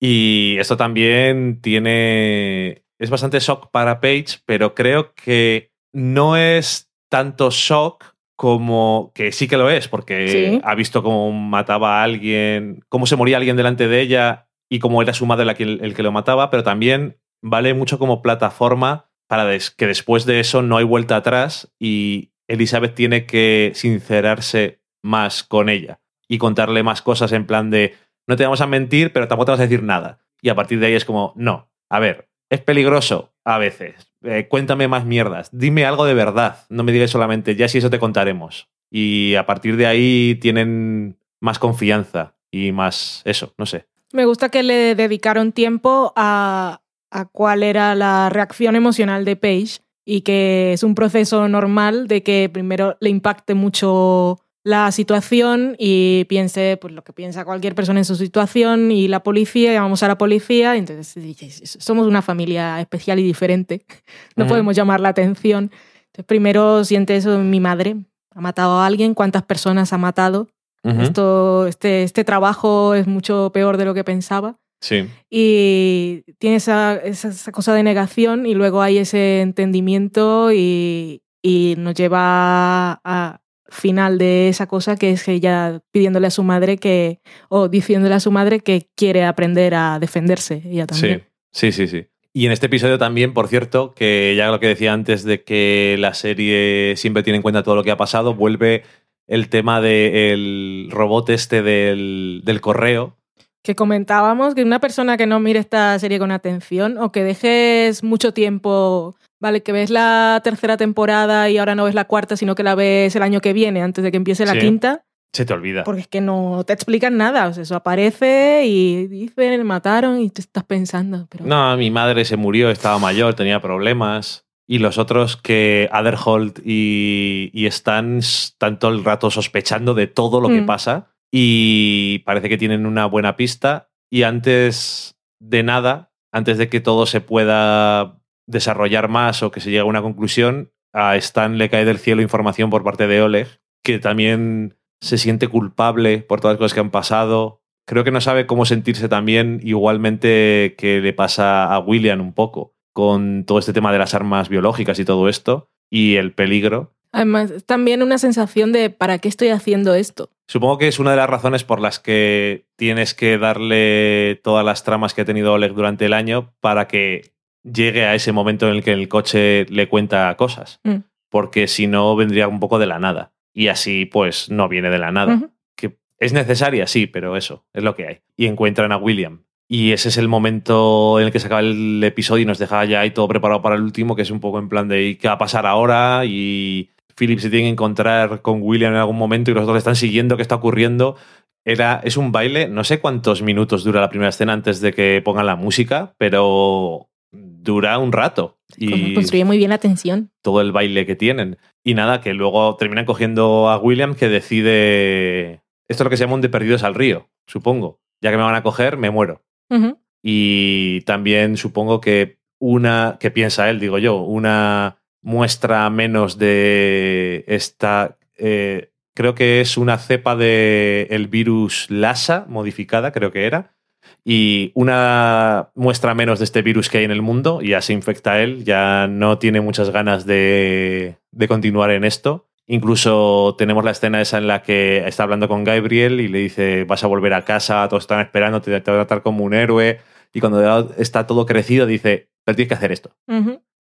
Y esto también tiene... Es bastante shock para Paige, pero creo que no es tanto shock como que sí que lo es, porque Sí. ha visto cómo mataba a alguien, cómo se moría alguien delante de ella y cómo era su madre la que, el que lo mataba, pero también vale mucho como plataforma para des- que después de eso no hay vuelta atrás y Elizabeth tiene que sincerarse más con ella y contarle más cosas en plan de no te vamos a mentir, pero tampoco te vas a decir nada. Y a partir de ahí es como, no, a ver, es peligroso a veces. Eh, cuéntame más mierdas. Dime algo de verdad. No me digas solamente, ya si eso te contaremos. Y a partir de ahí tienen más confianza y más eso, no sé. Me gusta que le dedicaron tiempo a, a cuál era la reacción emocional de Paige y que es un proceso normal de que primero le impacte mucho la situación y piense pues, lo que piensa cualquier persona en su situación y la policía, llamamos a la policía, y entonces somos una familia especial y diferente, no podemos llamar la atención. Entonces primero siente eso, mi madre ha matado a alguien, cuántas personas ha matado, esto, este, este trabajo es mucho peor de lo que pensaba. Sí. Y tiene esa, esa, esa cosa de negación y luego hay ese entendimiento y, y nos lleva a final de esa cosa que es ella pidiéndole a su madre que o diciéndole a su madre que quiere aprender a defenderse ella también. Sí, sí, sí, sí. Y en este episodio también, por cierto, que ya lo que decía antes de que la serie siempre tiene en cuenta todo lo que ha pasado, vuelve el tema del robot este del, del correo. Que comentábamos que una persona que no mire esta serie con atención o que dejes mucho tiempo, vale, que ves la tercera temporada y ahora no ves la cuarta, sino que la ves el año que viene, antes de que empiece la Sí. quinta, Se te olvida. porque es que no te explican nada. O sea, eso aparece y dicen, mataron y te estás pensando, pero No, mi madre se murió, estaba mayor, tenía problemas. Y los otros que Adderholt y, y están todo el rato sospechando de todo lo que Mm. pasa. Y parece que tienen una buena pista. Y antes de nada, antes de que todo se pueda desarrollar más o que se llegue a una conclusión, a Stan le cae del cielo información por parte de Oleg, que también se siente culpable por todas las cosas que han pasado. Creo que no sabe cómo sentirse también, igualmente que le pasa a William un poco, con todo este tema de las armas biológicas y todo esto, y el peligro. además también una sensación de ¿para qué estoy haciendo esto? Supongo que es una de las razones por las que tienes que darle todas las tramas que ha tenido Oleg durante el año para que llegue a ese momento en el que el coche le cuenta cosas. Mm. Porque si no, vendría un poco de la nada. Y así, pues, no viene de la nada. Que es necesaria, sí, pero eso, es lo que hay. Y encuentran a William. Y ese es el momento en el que se acaba el episodio y nos deja ya ahí todo preparado para el último, que es un poco en plan de ¿y ¿qué va a pasar ahora? Y Philip se tiene que encontrar con William en algún momento y los dos le están siguiendo qué está ocurriendo. Era, es un baile, no sé cuántos minutos dura la primera escena antes de que pongan la música, pero dura un rato. Y Construye muy bien la tensión. todo el baile que tienen. Y nada, que luego terminan cogiendo a William que decide... Esto es lo que se llama un de perdidos al río, supongo. Ya que me van a coger, me muero. Y también supongo que una, que piensa él, digo yo, una muestra menos de esta... eh, creo que es una cepa de el virus Lassa modificada, creo que era. Y una muestra menos de este virus que hay en el mundo, ya se infecta él, ya no tiene muchas ganas de, de continuar en esto. Incluso tenemos la escena esa en la que está hablando con Gabriel y le dice, vas a volver a casa, todos están esperando, te, te a tratar como un héroe. Y cuando está todo crecido, dice, pero tienes que hacer esto.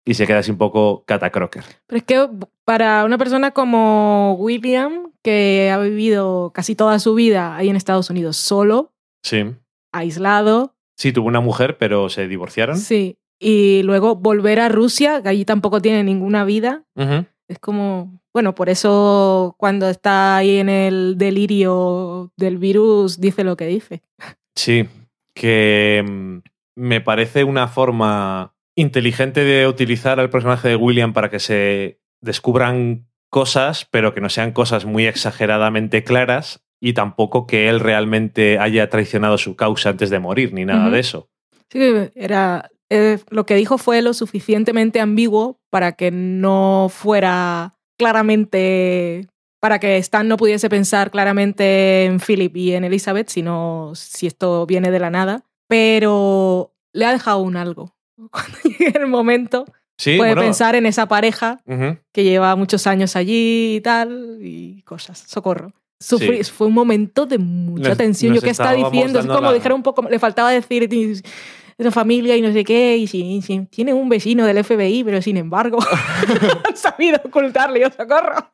Y se queda así un poco catacroker. Pero es que para una persona como William, que ha vivido casi toda su vida ahí en Estados Unidos solo, Sí. Aislado, Sí, tuvo una mujer, pero se divorciaron. sí, y luego volver a Rusia, que allí tampoco tiene ninguna vida, es como, bueno, por eso cuando está ahí en el delirio del virus dice lo que dice. Sí, que mm, me parece una forma inteligente de utilizar al personaje de William para que se descubran cosas, pero que no sean cosas muy exageradamente claras y tampoco que él realmente haya traicionado su causa antes de morir, ni nada de eso. Sí, era, eh, lo que dijo fue lo suficientemente ambiguo para que no fuera claramente, para que Stan no pudiese pensar claramente en Philip y en Elizabeth, sino si esto viene de la nada. Pero le ha dejado un algo. Cuando llegue el momento, Sí, puede bueno, pensar en esa pareja que lleva muchos años allí y tal, y cosas. Socorro. Sufrí- Sí. Fue un momento de mucha Nos- tensión. Yo estaba estábamos diciendo, es como la- dijera un poco, le faltaba decir "Ti- esa familia y no sé qué, y si, si tiene un vecino del FBI, pero sin embargo han sabido ocultarle, yo socorro.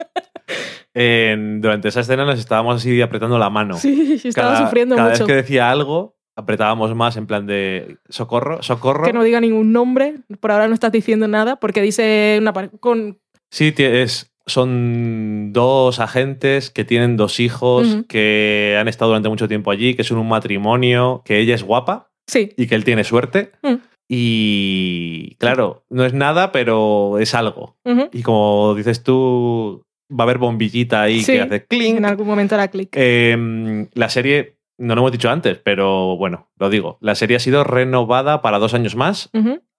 Durante esa escena nos estábamos así apretando la mano. Sí, sí, estaba cada, sufriendo cada mucho. vez que decía algo, apretábamos más en plan de socorro, socorro. Que no diga ningún nombre, por ahora no estás diciendo nada, porque dice una con Sí, es, son dos agentes que tienen dos hijos, que han estado durante mucho tiempo allí, que son un matrimonio, que ella es guapa Sí. y que él tiene suerte. Mm. Y claro, no es nada, pero es algo. Y como dices tú, va a haber bombillita ahí Sí, que hace clink. En algún momento hará clic. Eh, la serie, no lo hemos dicho antes, pero bueno, lo digo. La serie ha sido renovada para dos años más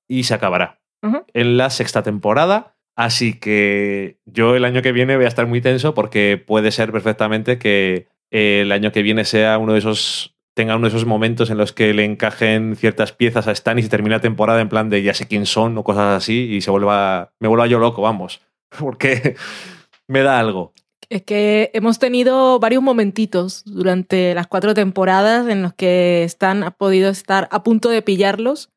y se acabará en la sexta temporada. Así que yo el año que viene voy a estar muy tenso porque puede ser perfectamente que el año que viene sea uno de esos tenga uno de esos momentos en los que le encajen ciertas piezas a Stan y se termina la temporada en plan de ya sé quién son o cosas así y se vuelva, me vuelva yo loco, vamos. Porque me da algo. Es que hemos tenido varios momentitos durante las cuatro temporadas en los que Stan ha podido estar a punto de pillarlos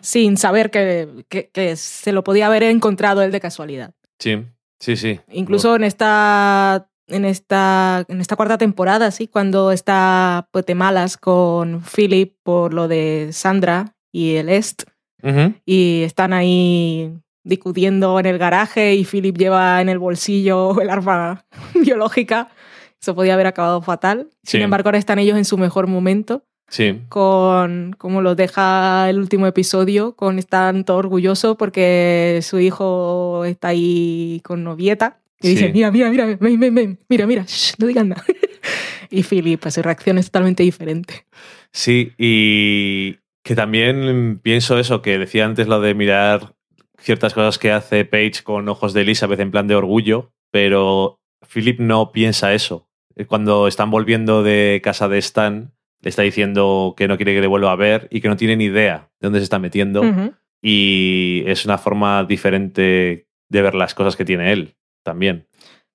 Sin saber que, que- que se lo podía haber encontrado él de casualidad. Sí, sí, sí. Incluso en esta, en esta, en esta cuarta temporada, sí, cuando está pues, de malas con Philip por lo de Sandra y el Est, y están ahí discutiendo en el garaje y Philip lleva en el bolsillo el arma biológica. Eso podía haber acabado fatal. Sin Sí. embargo, ahora están ellos en su mejor momento Sí, con como los deja el último episodio, con están todo orgulloso porque su hijo está ahí con novieta y Sí. dice, mira, mira, mira, ven, ven, ven, mira, mira, shh, no digas nada. y Philip, pues su reacción es totalmente diferente. Sí, y que también pienso eso, que decía antes lo de mirar ciertas cosas que hace Paige con ojos de Elizabeth en plan de orgullo, pero Philip no piensa eso. Cuando están volviendo de casa de Stan, le está diciendo que no quiere que le vuelva a ver y que no tiene ni idea de dónde se está metiendo. Y es una forma diferente de ver las cosas que tiene él también.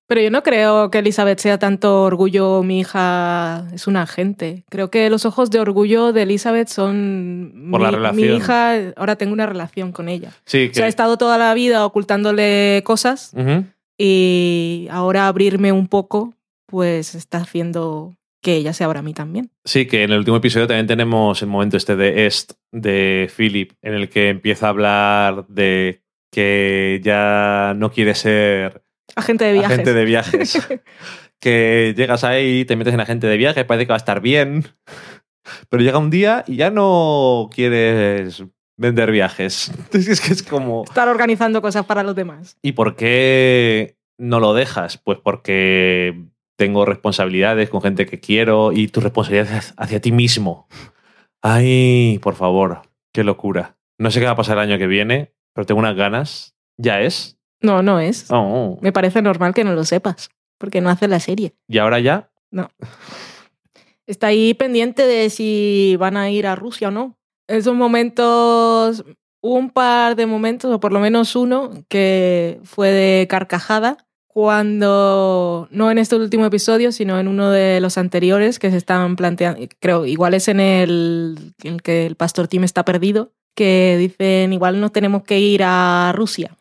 Pero yo no creo que Elizabeth sea tanto orgullo, mi hija es una agente. Creo que los ojos de orgullo de Elizabeth son Por la mi, relación. mi hija, ahora tengo una relación con ella. Sí, O que... sea, he estado toda la vida ocultándole cosas y ahora abrirme un poco, pues está haciendo que ella se abra a mí también. Sí, que en el último episodio también tenemos el momento este de Est de Philip, en el que empieza a hablar de que ya no quiere ser Agente de viajes. agente de viajes. que llegas ahí, te metes en agente de viajes, parece que va a estar bien, pero llega un día y ya no quieres vender viajes. Es que es como... Estar organizando cosas para los demás. ¿Y por qué no lo dejas? Pues porque tengo responsabilidades con gente que quiero y tu responsabilidad hacia- hacia ti mismo. Ay, por favor, qué locura. No sé qué va a pasar el año que viene, pero tengo unas ganas. ¿Ya es? No, no es. Oh. Me parece normal que no lo sepas, porque no hace la serie. ¿Y ahora ya? No. Está ahí pendiente de si van a ir a Rusia o no. Esos momentos, un par de momentos, o por lo menos uno, que fue de carcajada, cuando, no en este último episodio, sino en uno de los anteriores que se estaban planteando, creo, igual es en el, en que el pastor Tim está perdido, que dicen, igual no tenemos que ir a Rusia.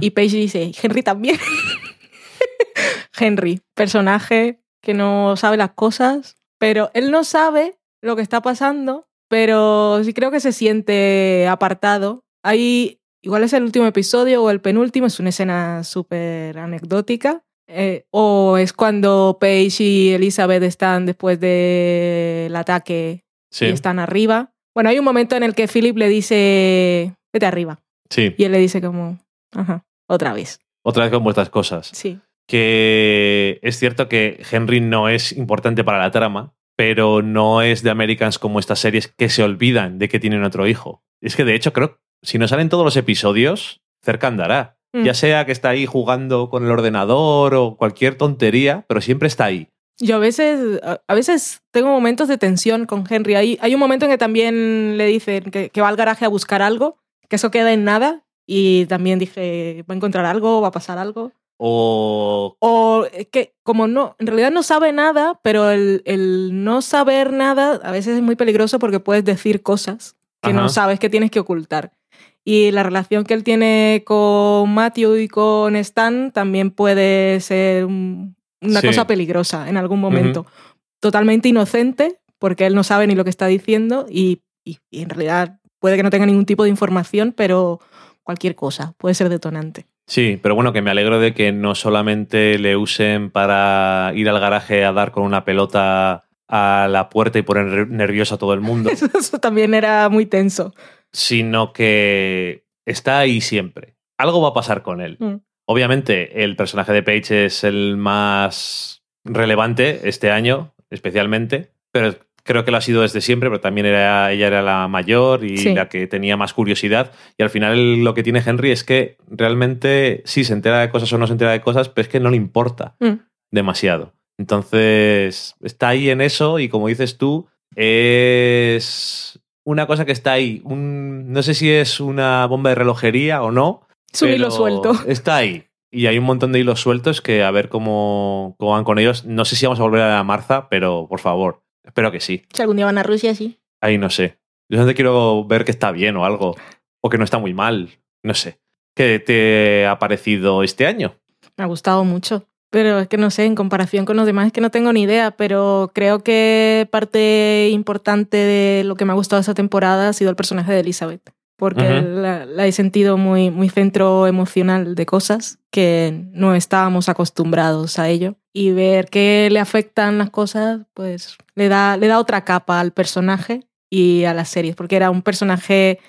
Y Paige dice, Henry también. Henry, personaje que no sabe las cosas, pero él no sabe lo que está pasando, pero sí creo que se siente apartado. Ahí, igual es el último episodio o el penúltimo, es una escena súper anecdótica. eh, o es cuando Paige y Elizabeth están después del ataque Sí, y están arriba. Bueno, hay un momento en el que Philip le dice, vete arriba. sí. Y él le dice como, ajá, otra vez. Otra vez con vuestras cosas. Sí. Que es cierto que Henry no es importante para la trama, pero no es de Americans como estas series que se olvidan de que tienen otro hijo. Es que de hecho creo, si no salen todos los episodios, cerca andará. Mm. Ya sea que está ahí jugando con el ordenador o cualquier tontería, pero siempre está ahí. Yo a veces, a veces tengo momentos de tensión con Henry. Hay, hay un momento en que también le dicen que, que va al garaje a buscar algo, que eso queda en nada. Y también dije, va a encontrar algo, va a pasar algo. O O es que como no, en realidad no sabe nada, pero el, el no saber nada a veces es muy peligroso porque puedes decir cosas que Ajá. no sabes que tienes que ocultar. Y la relación que él tiene con Matthew y con Stan también puede ser un- una Sí. cosa peligrosa en algún momento. Totalmente inocente, porque él no sabe ni lo que está diciendo y, y- y en realidad puede que no tenga ningún tipo de información, pero cualquier cosa puede ser detonante. Sí, pero bueno, que me alegro de que no solamente le usen para ir al garaje a dar con una pelota a la puerta y poner nervioso a todo el mundo, Eso, eso también era muy tenso. Sino que está ahí siempre. Algo va a pasar con él. Mm. Obviamente, el personaje de Paige es el más relevante este año, especialmente, pero creo que lo ha sido desde siempre, pero también era, ella era la mayor y Sí. la que tenía más curiosidad. Y al final lo que tiene Henry es que realmente sí se entera de cosas o no se entera de cosas, pero es que no le importa Mm. demasiado. Entonces, está ahí en eso y como dices tú, Es una cosa que está ahí. Un, no sé si es una bomba de relojería o no. Es un hilo suelto. Está ahí. Y hay un montón de hilos sueltos que a ver cómo, cómo van con ellos. No sé si vamos a volver a la Marza, pero por favor, espero que sí. Si algún día van a Rusia, sí. Ahí no sé. Yo solamente quiero ver que está bien o algo. O que no está muy mal. No sé. ¿Qué te ha parecido este año? Me ha gustado mucho. Pero es que no sé, en comparación con los demás es que no tengo ni idea, pero creo que parte importante de lo que me ha gustado esta temporada ha sido el personaje de Elizabeth, porque Ujú. la, la he sentido muy, muy centro emocional de cosas que no estábamos acostumbrados a ello. Y ver que le afectan las cosas, pues le da, le da otra capa al personaje y a las series, porque era un personaje,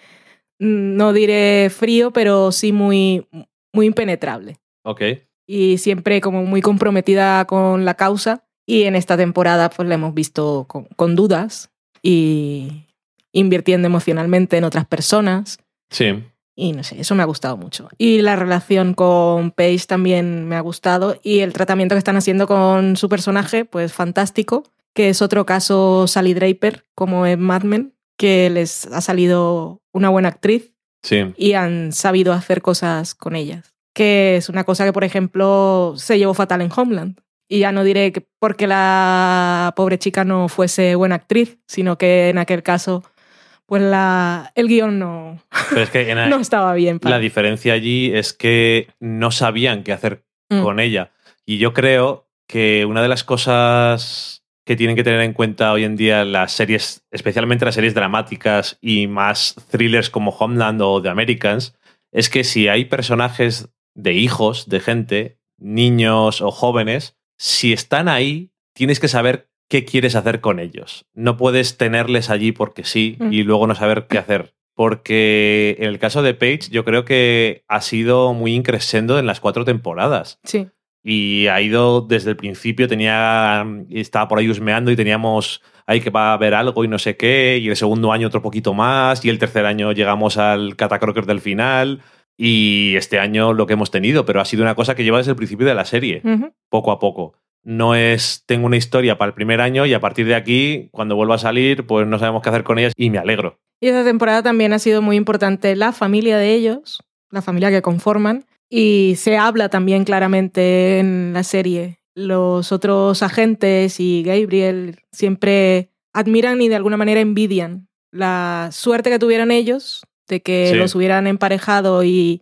mm, no diré frío, pero sí muy, muy impenetrable Ok. Y siempre como muy comprometida con la causa. Y en esta temporada pues la hemos visto con, con dudas y invirtiendo emocionalmente en otras personas. Sí. Y no sé, eso me ha gustado mucho. Y la relación con Paige también me ha gustado. Y el tratamiento que están haciendo con su personaje, pues fantástico. Que es otro caso Sally Draper, como en Mad Men, que les ha salido una buena actriz Sí. y han sabido hacer cosas con ellas. Que es una cosa que, por ejemplo, se llevó fatal en Homeland. Y ya no diré que porque la pobre chica no fuese buena actriz, sino que en aquel caso, pues la, el guion no, Pero es que en no estaba bien. para- la diferencia allí es que no sabían qué hacer Mm. con ella. Y yo creo que una de las cosas que tienen que tener en cuenta hoy en día las series, especialmente las series dramáticas y más thrillers como Homeland o The Americans, es que si hay personajes de hijos de gente, niños o jóvenes, si están ahí, tienes que saber qué quieres hacer con ellos. No puedes tenerles allí porque sí Mm. y luego no saber qué hacer. Porque en el caso de Paige, yo creo que ha sido muy increscendo en las cuatro temporadas. Sí. Y ha ido desde el principio, tenía. Estaba por ahí husmeando y teníamos. Ahí que va a haber algo y no sé qué. Y el segundo año otro poquito más. Y el tercer año llegamos al Catacroker del final. Y este año lo que hemos tenido. Pero ha sido una cosa que lleva desde el principio de la serie poco a poco. No es, tengo una historia para el primer año y a partir de aquí, cuando vuelva a salir, pues no sabemos qué hacer con ellas y me alegro. Y esta temporada también ha sido muy importante la familia de ellos, la familia que conforman, y se habla también claramente en la serie. Los otros agentes y Gabriel siempre admiran y de alguna manera envidian la suerte que tuvieron ellos de que Sí. los hubieran emparejado y,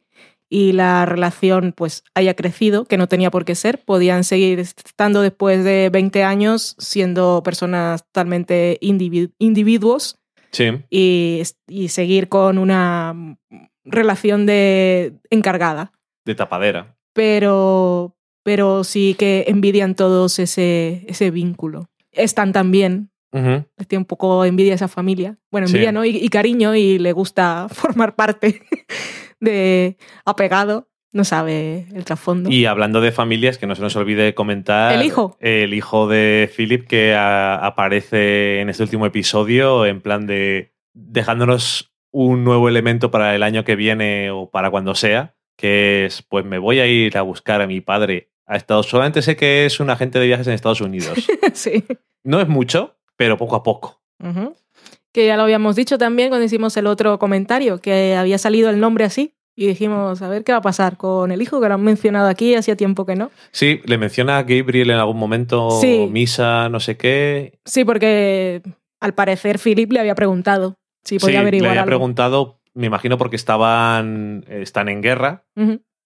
y la relación pues haya crecido, que no tenía por qué ser. Podían seguir estando después de 20 años siendo personas totalmente individu- individuos Sí, y, y seguir con una relación de encargada. de tapadera. Pero, pero sí que envidian todos ese, ese vínculo. Están también, Les tiene un poco envidia a esa familia. Bueno, Sí. envidia, ¿no? Y, y cariño, y le gusta formar parte de apegado. No sabe el trasfondo. Y hablando de familias, que no se nos olvide comentar. ¿El hijo? El hijo de Philip que a- aparece en este último episodio, en plan de dejándonos un nuevo elemento para el año que viene o para cuando sea, que es, pues me voy a ir a buscar a mi padre a Estados Unidos. Solamente sé que es un agente de viajes en Estados Unidos. sí. No es mucho, pero poco a poco. Que ya lo habíamos dicho también cuando hicimos el otro comentario, que había salido el nombre así. Y dijimos, a ver qué va a pasar con el hijo, que lo han mencionado aquí, hacía tiempo que no. Sí, le menciona a Gabriel en algún momento, Sí. misa, no sé qué. Sí, porque al parecer Philip le había preguntado si podía sí, le averiguar había algo. preguntado, me imagino porque estaban, están en guerra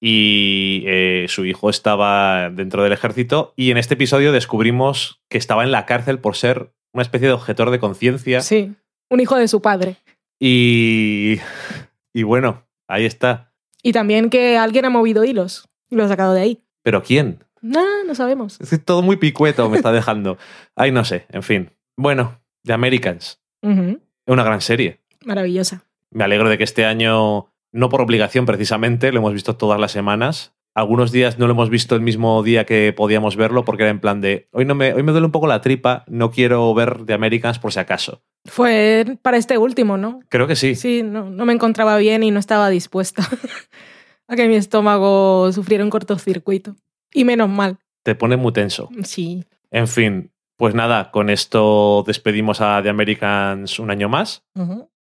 y eh, su hijo estaba dentro del ejército y en este episodio descubrimos que estaba en la cárcel por ser una especie de objetor de conciencia Sí, un hijo de su padre. y, y bueno, ahí está. Y también que alguien ha movido hilos y lo ha sacado de ahí. ¿Pero quién? No, no sabemos. Es que todo muy picueto me está dejando. Ay, no sé, en fin. Bueno, The Americans. Es una gran serie. Maravillosa. Me alegro de que este año, no por obligación precisamente, lo hemos visto todas las semanas. Algunos días no lo hemos visto el mismo día que podíamos verlo porque era en plan de, hoy, no me, hoy me duele un poco la tripa, no quiero ver The Americans por si acaso. Fue para este último, ¿no? Creo que sí. Sí, no, no me encontraba bien y no estaba dispuesta a que mi estómago sufriera un cortocircuito. Y menos mal, Te pone muy tenso. sí. En fin, Pues nada, con esto despedimos a The Americans un año más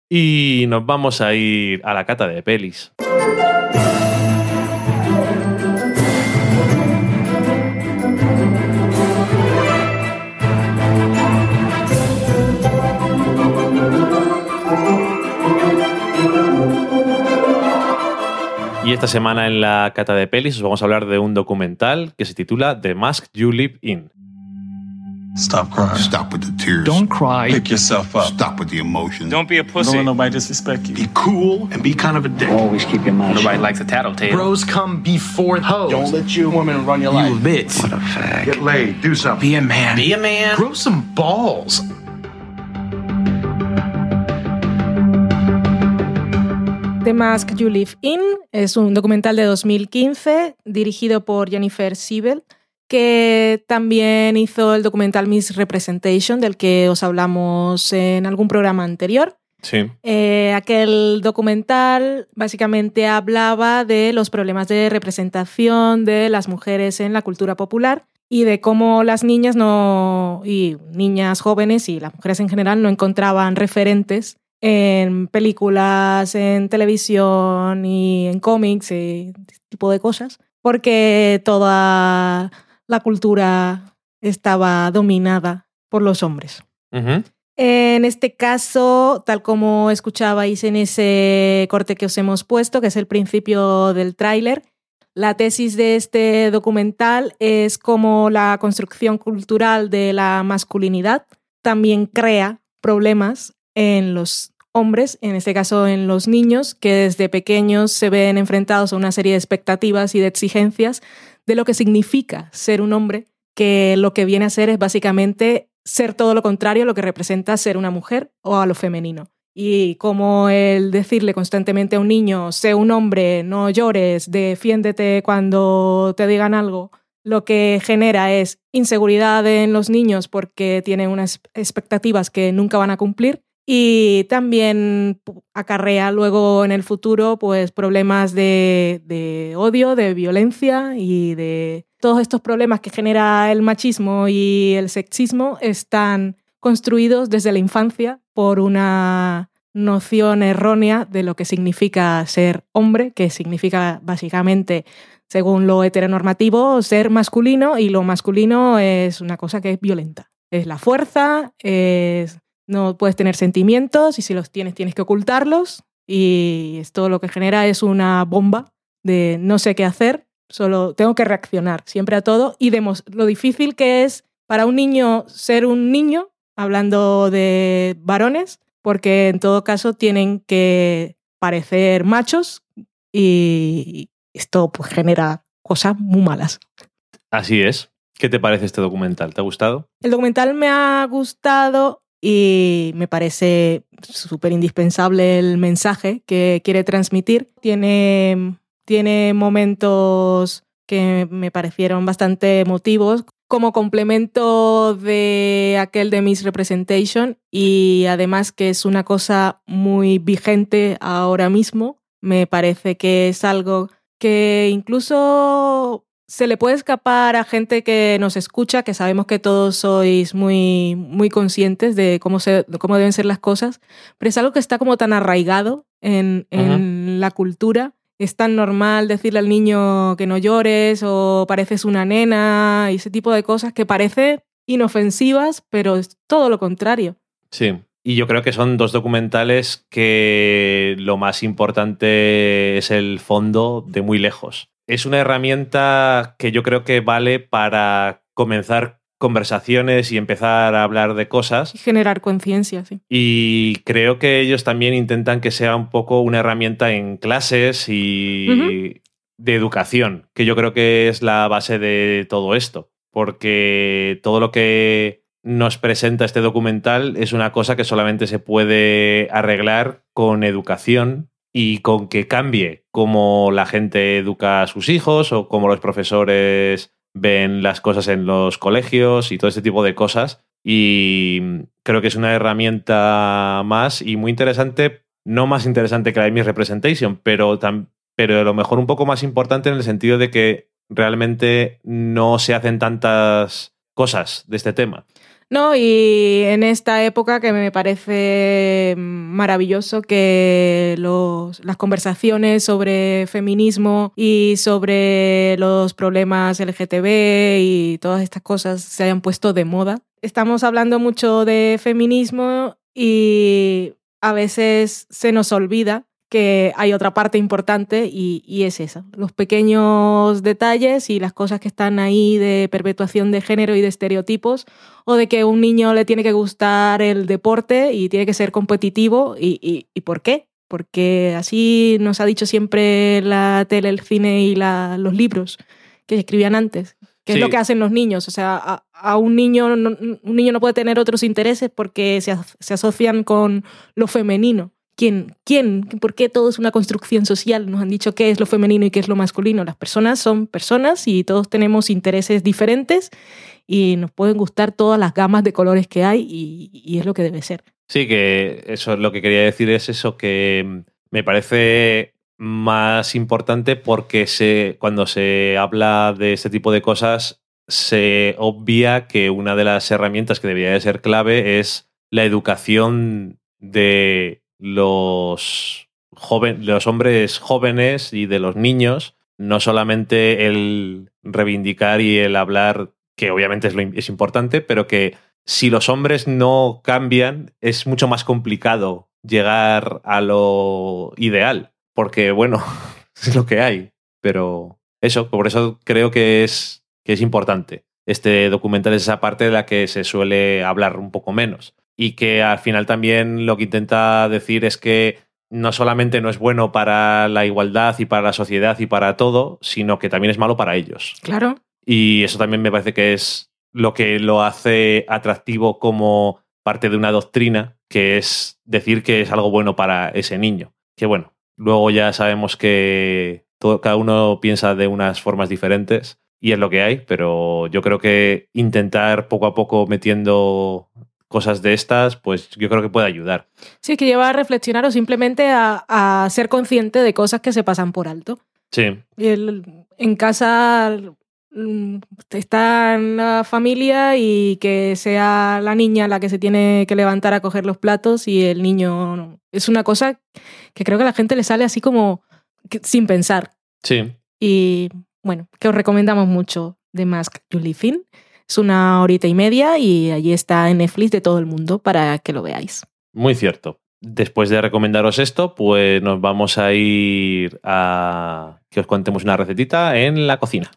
y nos vamos a ir a la cata de pelis. Y esta semana en la cata de pelis os vamos a hablar de un documental que se titula The Mask You Live In. Stop crying. Stop with the tears. Don't cry. Pick yourself up. Stop with the emotion. Don't be a pussy. Don't let nobody disrespect you. be cool and be kind of a dick. Always keep your mouth Nobody likes a tattletale. Bros come before hoes. Don't let your woman run your life. bitch. What a fag. Get laid. Do something. Be a man. Be a man. Grow some balls. The Mask You Live In es un documental de 2015 dirigido por Jennifer Siebel, que también hizo el documental Miss Representation, del que os hablamos en algún programa anterior. Sí. Eh, aquel documental básicamente hablaba de los problemas de representación de las mujeres en la cultura popular y de cómo las niñas no y niñas jóvenes y las mujeres en general no encontraban referentes en películas, en televisión y en cómics y este tipo de cosas, porque toda la cultura estaba dominada por los hombres. En este caso, tal como escuchabais en ese corte que os hemos puesto, que es el principio del tráiler, la tesis de este documental es cómo la construcción cultural de la masculinidad también crea problemas en los hombres, en este caso en los niños, que desde pequeños se ven enfrentados a una serie de expectativas y de exigencias de lo que significa ser un hombre, que lo que viene a ser es básicamente ser todo lo contrario a lo que representa ser una mujer o a lo femenino. Y como el decirle constantemente a un niño, sé un hombre, no llores, defiéndete cuando te digan algo, lo que genera es inseguridad en los niños porque tienen unas expectativas que nunca van a cumplir y también acarrea luego en el futuro pues problemas de, de odio, de violencia y de todos estos problemas que genera el machismo y el sexismo están construidos desde la infancia por una noción errónea de lo que significa ser hombre, que significa básicamente, según lo heteronormativo, ser masculino y lo masculino es una cosa que es violenta. Es la fuerza, es no puedes tener sentimientos y si los tienes tienes que ocultarlos y esto lo que genera es una bomba de no sé qué hacer, solo tengo que reaccionar siempre a todo y demos lo difícil que es para un niño ser un niño, hablando de varones, porque en todo caso tienen que parecer machos y esto pues genera cosas muy malas. Así es. ¿Qué te parece este documental? ¿Te ha gustado? El documental me ha gustado y me parece súper indispensable el mensaje que quiere transmitir. Tiene, tiene momentos que me parecieron bastante emotivos como complemento de aquel de Miss Representation y además que es una cosa muy vigente ahora mismo. Me parece que es algo que incluso se le puede escapar a gente que nos escucha, que sabemos que todos sois muy, muy conscientes de cómo, se, de cómo deben ser las cosas, pero es algo que está como tan arraigado en, en la cultura. Es tan normal decirle al niño que no llores o pareces una nena y ese tipo de cosas que parece inofensivas, pero es todo lo contrario. Sí. Y yo creo que son dos documentales que lo más importante es el fondo de muy lejos. Es una herramienta que yo creo que vale para comenzar conversaciones y empezar a hablar de cosas. Y generar conciencia, sí. Y creo que ellos también intentan que sea un poco una herramienta en clases y de educación, que yo creo que es la base de todo esto, porque todo lo que nos presenta este documental es una cosa que solamente se puede arreglar con educación y con que cambie cómo la gente educa a sus hijos o cómo los profesores ven las cosas en los colegios y todo este tipo de cosas. Y creo que es una herramienta más y muy interesante, no más interesante que la de Miss Representation, pero, pero a lo mejor un poco más importante en el sentido de que realmente no se hacen tantas cosas de este tema. No, y en esta época que me parece maravilloso que los, las conversaciones sobre feminismo y sobre los problemas LGTB y todas estas cosas se hayan puesto de moda. Estamos hablando mucho de feminismo y a veces se nos olvida que hay otra parte importante y, y, es esa, los pequeños detalles y las cosas que están ahí de perpetuación de género y de estereotipos, o de que a un niño le tiene que gustar el deporte y tiene que ser competitivo, y, y, y por qué? Porque así nos ha dicho siempre la tele, el cine y la, los libros que escribían antes, que sí. es lo que hacen los niños. O sea, a, a un, niño, no, un niño no puede tener otros intereses porque se, se asocian con lo femenino. ¿Quién? ¿Quién? ¿Por qué todo es una construcción social? Nos han dicho qué es lo femenino y qué es lo masculino. Las personas son personas y todos tenemos intereses diferentes y nos pueden gustar todas las gamas de colores que hay y, y es lo que debe ser. Sí, que eso es lo que quería decir es eso, que me parece más importante porque se, cuando se habla de este tipo de cosas se obvia que una de las herramientas que debería de ser clave es la educación de los, joven, los hombres jóvenes y de los niños, no solamente el reivindicar y el hablar, que obviamente es, lo, es importante, pero que si los hombres no cambian, es mucho más complicado llegar a lo ideal, porque bueno, es lo que hay, pero eso, por eso creo que es, que es importante. Este documental es esa parte de la que se suele hablar un poco menos y que al final también lo que intenta decir es que no solamente no es bueno para la igualdad y para la sociedad y para todo, sino que también es malo para ellos. Claro. Y eso también me parece que es lo que lo hace atractivo como parte de una doctrina, que es decir que es algo bueno para ese niño. Que bueno, luego ya sabemos que todo, cada uno piensa de unas formas diferentes y es lo que hay, pero yo creo que intentar poco a poco metiendo cosas de estas, pues yo creo que puede ayudar. Sí, que lleva a reflexionar o simplemente a, a ser consciente de cosas que se pasan por alto. Sí. Y el, en casa mm, está en la familia y que sea la niña la que se tiene que levantar a coger los platos y el niño no. Es una cosa que creo que a la gente le sale así como sin pensar. Sí. Y bueno, que os recomendamos mucho The Mask You Live In. Es una horita y media y allí está en Netflix de todo el mundo para que lo veáis. Muy cierto. Después de recomendaros esto, pues nos vamos a ir a que os contemos una recetita en la cocina.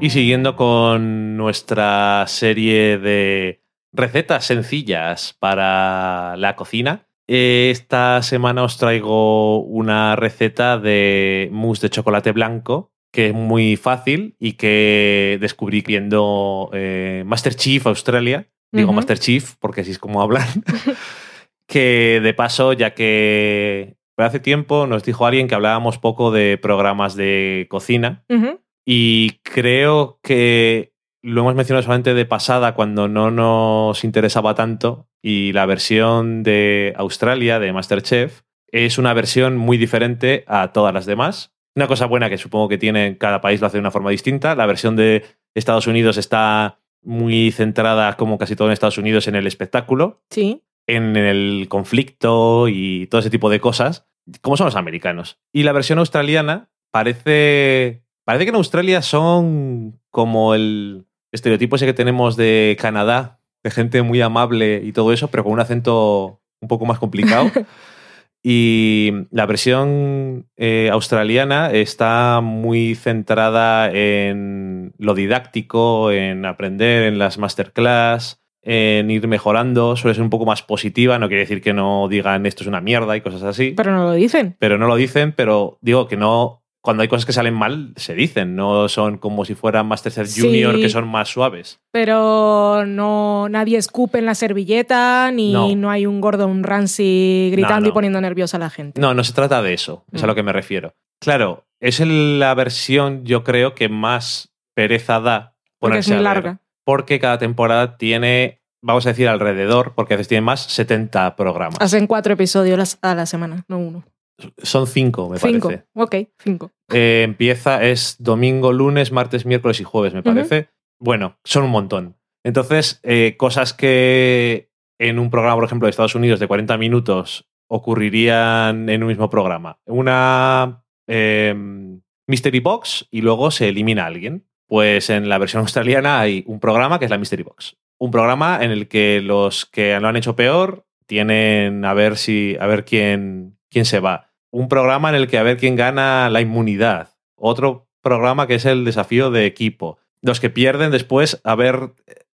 Y siguiendo con nuestra serie de recetas sencillas para la cocina, esta semana os traigo una receta de mousse de chocolate blanco que es muy fácil y que descubrí viendo eh, Masterchef Australia. Digo uh -huh. Masterchef porque así es como hablan. que de paso, ya que hace tiempo nos dijo alguien que hablábamos poco de programas de cocina. Uh -huh. Y creo que lo hemos mencionado solamente de pasada cuando no nos interesaba tanto y la versión de Australia de Masterchef es una versión muy diferente a todas las demás. Una cosa buena que supongo que tiene cada país lo hace de una forma distinta. La versión de Estados Unidos está muy centrada, como casi todo en Estados Unidos, en el espectáculo. Sí. En el conflicto y todo ese tipo de cosas, como son los americanos. Y la versión australiana parece Parece que en Australia son como el estereotipo ese que tenemos de Canadá, de gente muy amable y todo eso, pero con un acento un poco más complicado. y la versión eh, australiana está muy centrada en lo didáctico, en aprender, en las masterclass, en ir mejorando, suele ser un poco más positiva, no quiere decir que no digan esto es una mierda y cosas así. Pero no lo dicen. Pero no lo dicen, pero digo que no cuando hay cosas que salen mal, se dicen, no son como si fueran Masterchef Junior, sí, que son más suaves. Pero no nadie escupe en la servilleta, ni no, no hay un Gordon Ramsay gritando no, no. y poniendo nerviosa a la gente. No, no se trata de eso, es mm. a lo que me refiero. Claro, es la versión, yo creo, que más pereza da porque es muy larga. Porque cada temporada tiene vamos a decir alrededor, porque a veces tienen más, 70 programas. Hacen cuatro episodios a la semana, no uno. Son cinco, me cinco. parece. Ok, cinco. Eh, empieza, es domingo, lunes, martes, miércoles y jueves, me parece. Bueno, son un montón. Entonces, eh, cosas que en un programa, por ejemplo, de Estados Unidos de 40 minutos ocurrirían en un mismo programa. Una eh, Mystery Box y luego se elimina a alguien. Pues en la versión australiana hay un programa que es la Mystery Box. Un programa en el que los que lo han hecho peor tienen a ver si a ver quién, quién se va. Un programa en el que a ver quién gana la inmunidad. Otro programa que es el desafío de equipo. Los que pierden después, a ver,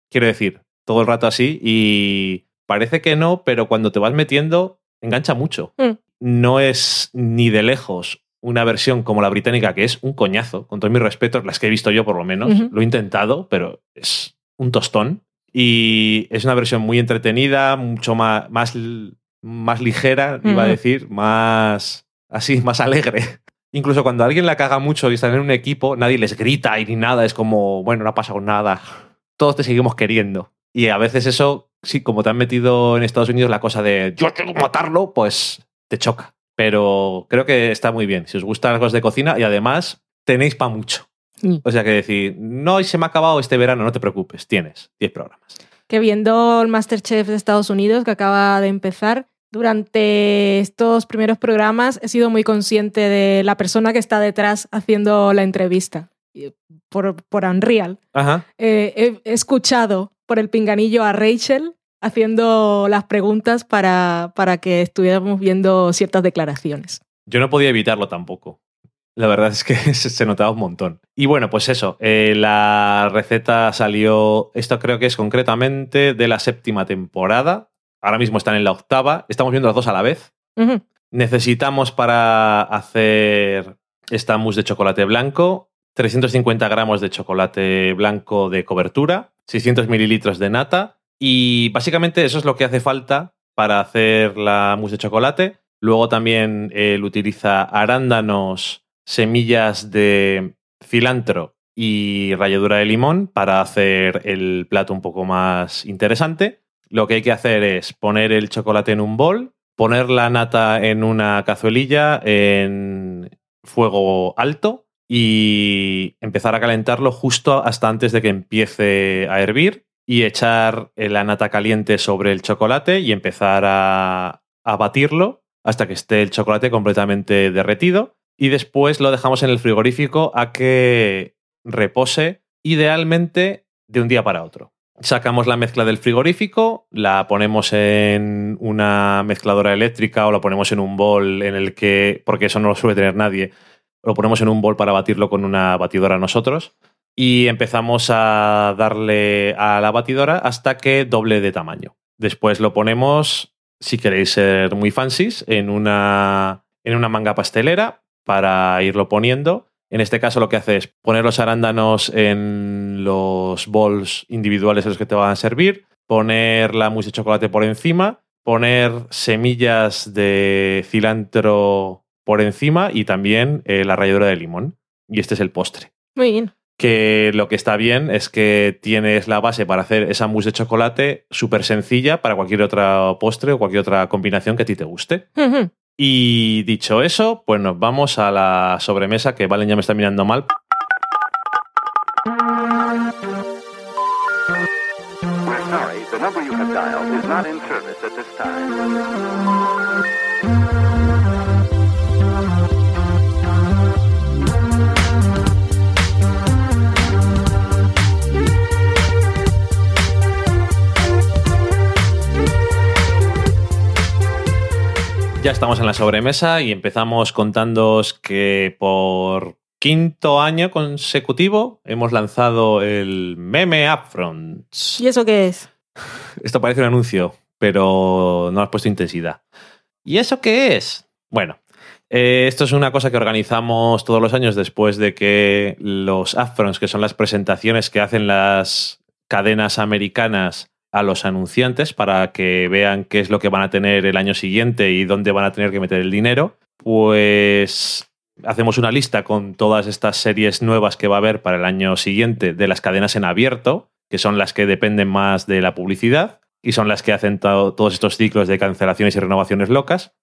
quiero decir, todo el rato así y parece que no, pero cuando te vas metiendo, engancha mucho. Mm. No es ni de lejos una versión como la británica, que es un coñazo, con todos mis respetos, las que he visto yo por lo menos. Lo he intentado, pero es un tostón. Y es una versión muy entretenida, mucho más, más, más ligera, iba a Ujú. decir, más así, más alegre. Incluso cuando alguien la caga mucho y están en un equipo, nadie les grita y ni nada, es como, bueno, no ha pasado nada, todos te seguimos queriendo. Y a veces eso, sí, como te han metido en Estados Unidos la cosa de yo quiero matarlo, pues te choca. Pero creo que está muy bien. Si os gustan las cosas de cocina y además tenéis para mucho. Mm. O sea que decir, no, y se me ha acabado este verano, no te preocupes, tienes 10 programas. Que viendo el Masterchef de Estados Unidos que acaba de empezar, durante estos primeros programas he sido muy consciente de la persona que está detrás haciendo la entrevista. Por, por Unreal. Ajá. Eh, he, escuchado por el pinganillo a Rachel haciendo las preguntas para, para que estuviéramos viendo ciertas declaraciones. Yo no podía evitarlo tampoco. La verdad es que se, se notaba un montón. Y bueno, pues eso, eh, la receta salió, esto creo que es concretamente de la séptima temporada. Ahora mismo están en la octava. Estamos viendo las dos a la vez. Necesitamos para hacer esta mousse de chocolate blanco 350 gramos de chocolate blanco de cobertura, 600 mililitros de nata y básicamente eso es lo que hace falta para hacer la mousse de chocolate. Luego también él utiliza arándanos, semillas de cilantro y ralladura de limón para hacer el plato un poco más interesante. Lo que hay que hacer es poner el chocolate en un bol, poner la nata en una cazuelilla en fuego alto y empezar a calentarlo justo hasta antes de que empiece a hervir y echar la nata caliente sobre el chocolate y empezar a, a batirlo hasta que esté el chocolate completamente derretido y después lo dejamos en el frigorífico a que repose idealmente de un día para otro. Sacamos la mezcla del frigorífico, la ponemos en una mezcladora eléctrica o la ponemos en un bol en el que, porque eso no lo suele tener nadie, lo ponemos en un bol para batirlo con una batidora nosotros y empezamos a darle a la batidora hasta que doble de tamaño. Después lo ponemos, si queréis ser muy fancies, en una, en una manga pastelera para irlo poniendo. En este caso lo que hace es poner los arándanos en los bols individuales en los que te van a servir, poner la mousse de chocolate por encima, poner semillas de cilantro por encima y también eh, la ralladura de limón. Y este es el postre. Muy bien. Que lo que está bien es que tienes la base para hacer esa mousse de chocolate súper sencilla para cualquier otro postre o cualquier otra combinación que a ti te guste. Y dicho eso, pues nos vamos a la sobremesa, que Valen ya me está mirando mal. Ya estamos en la sobremesa y empezamos contándoos que por quinto año consecutivo hemos lanzado el meme Upfronts. ¿Y eso qué es? Esto parece un anuncio, pero no has puesto intensidad. ¿Y eso qué es? Bueno, eh, esto es una cosa que organizamos todos los años después de que los upfronts, que son las presentaciones que hacen las cadenas americanas a los anunciantes para que vean qué es lo que van a tener el año siguiente y dónde van a tener que meter el dinero, pues hacemos una lista con todas estas series nuevas que va a haber para el año siguiente de las cadenas en abierto que son las que dependen más de la publicidad y son las que hacen to- todos estos ciclos de cancelaciones y renovaciones locas.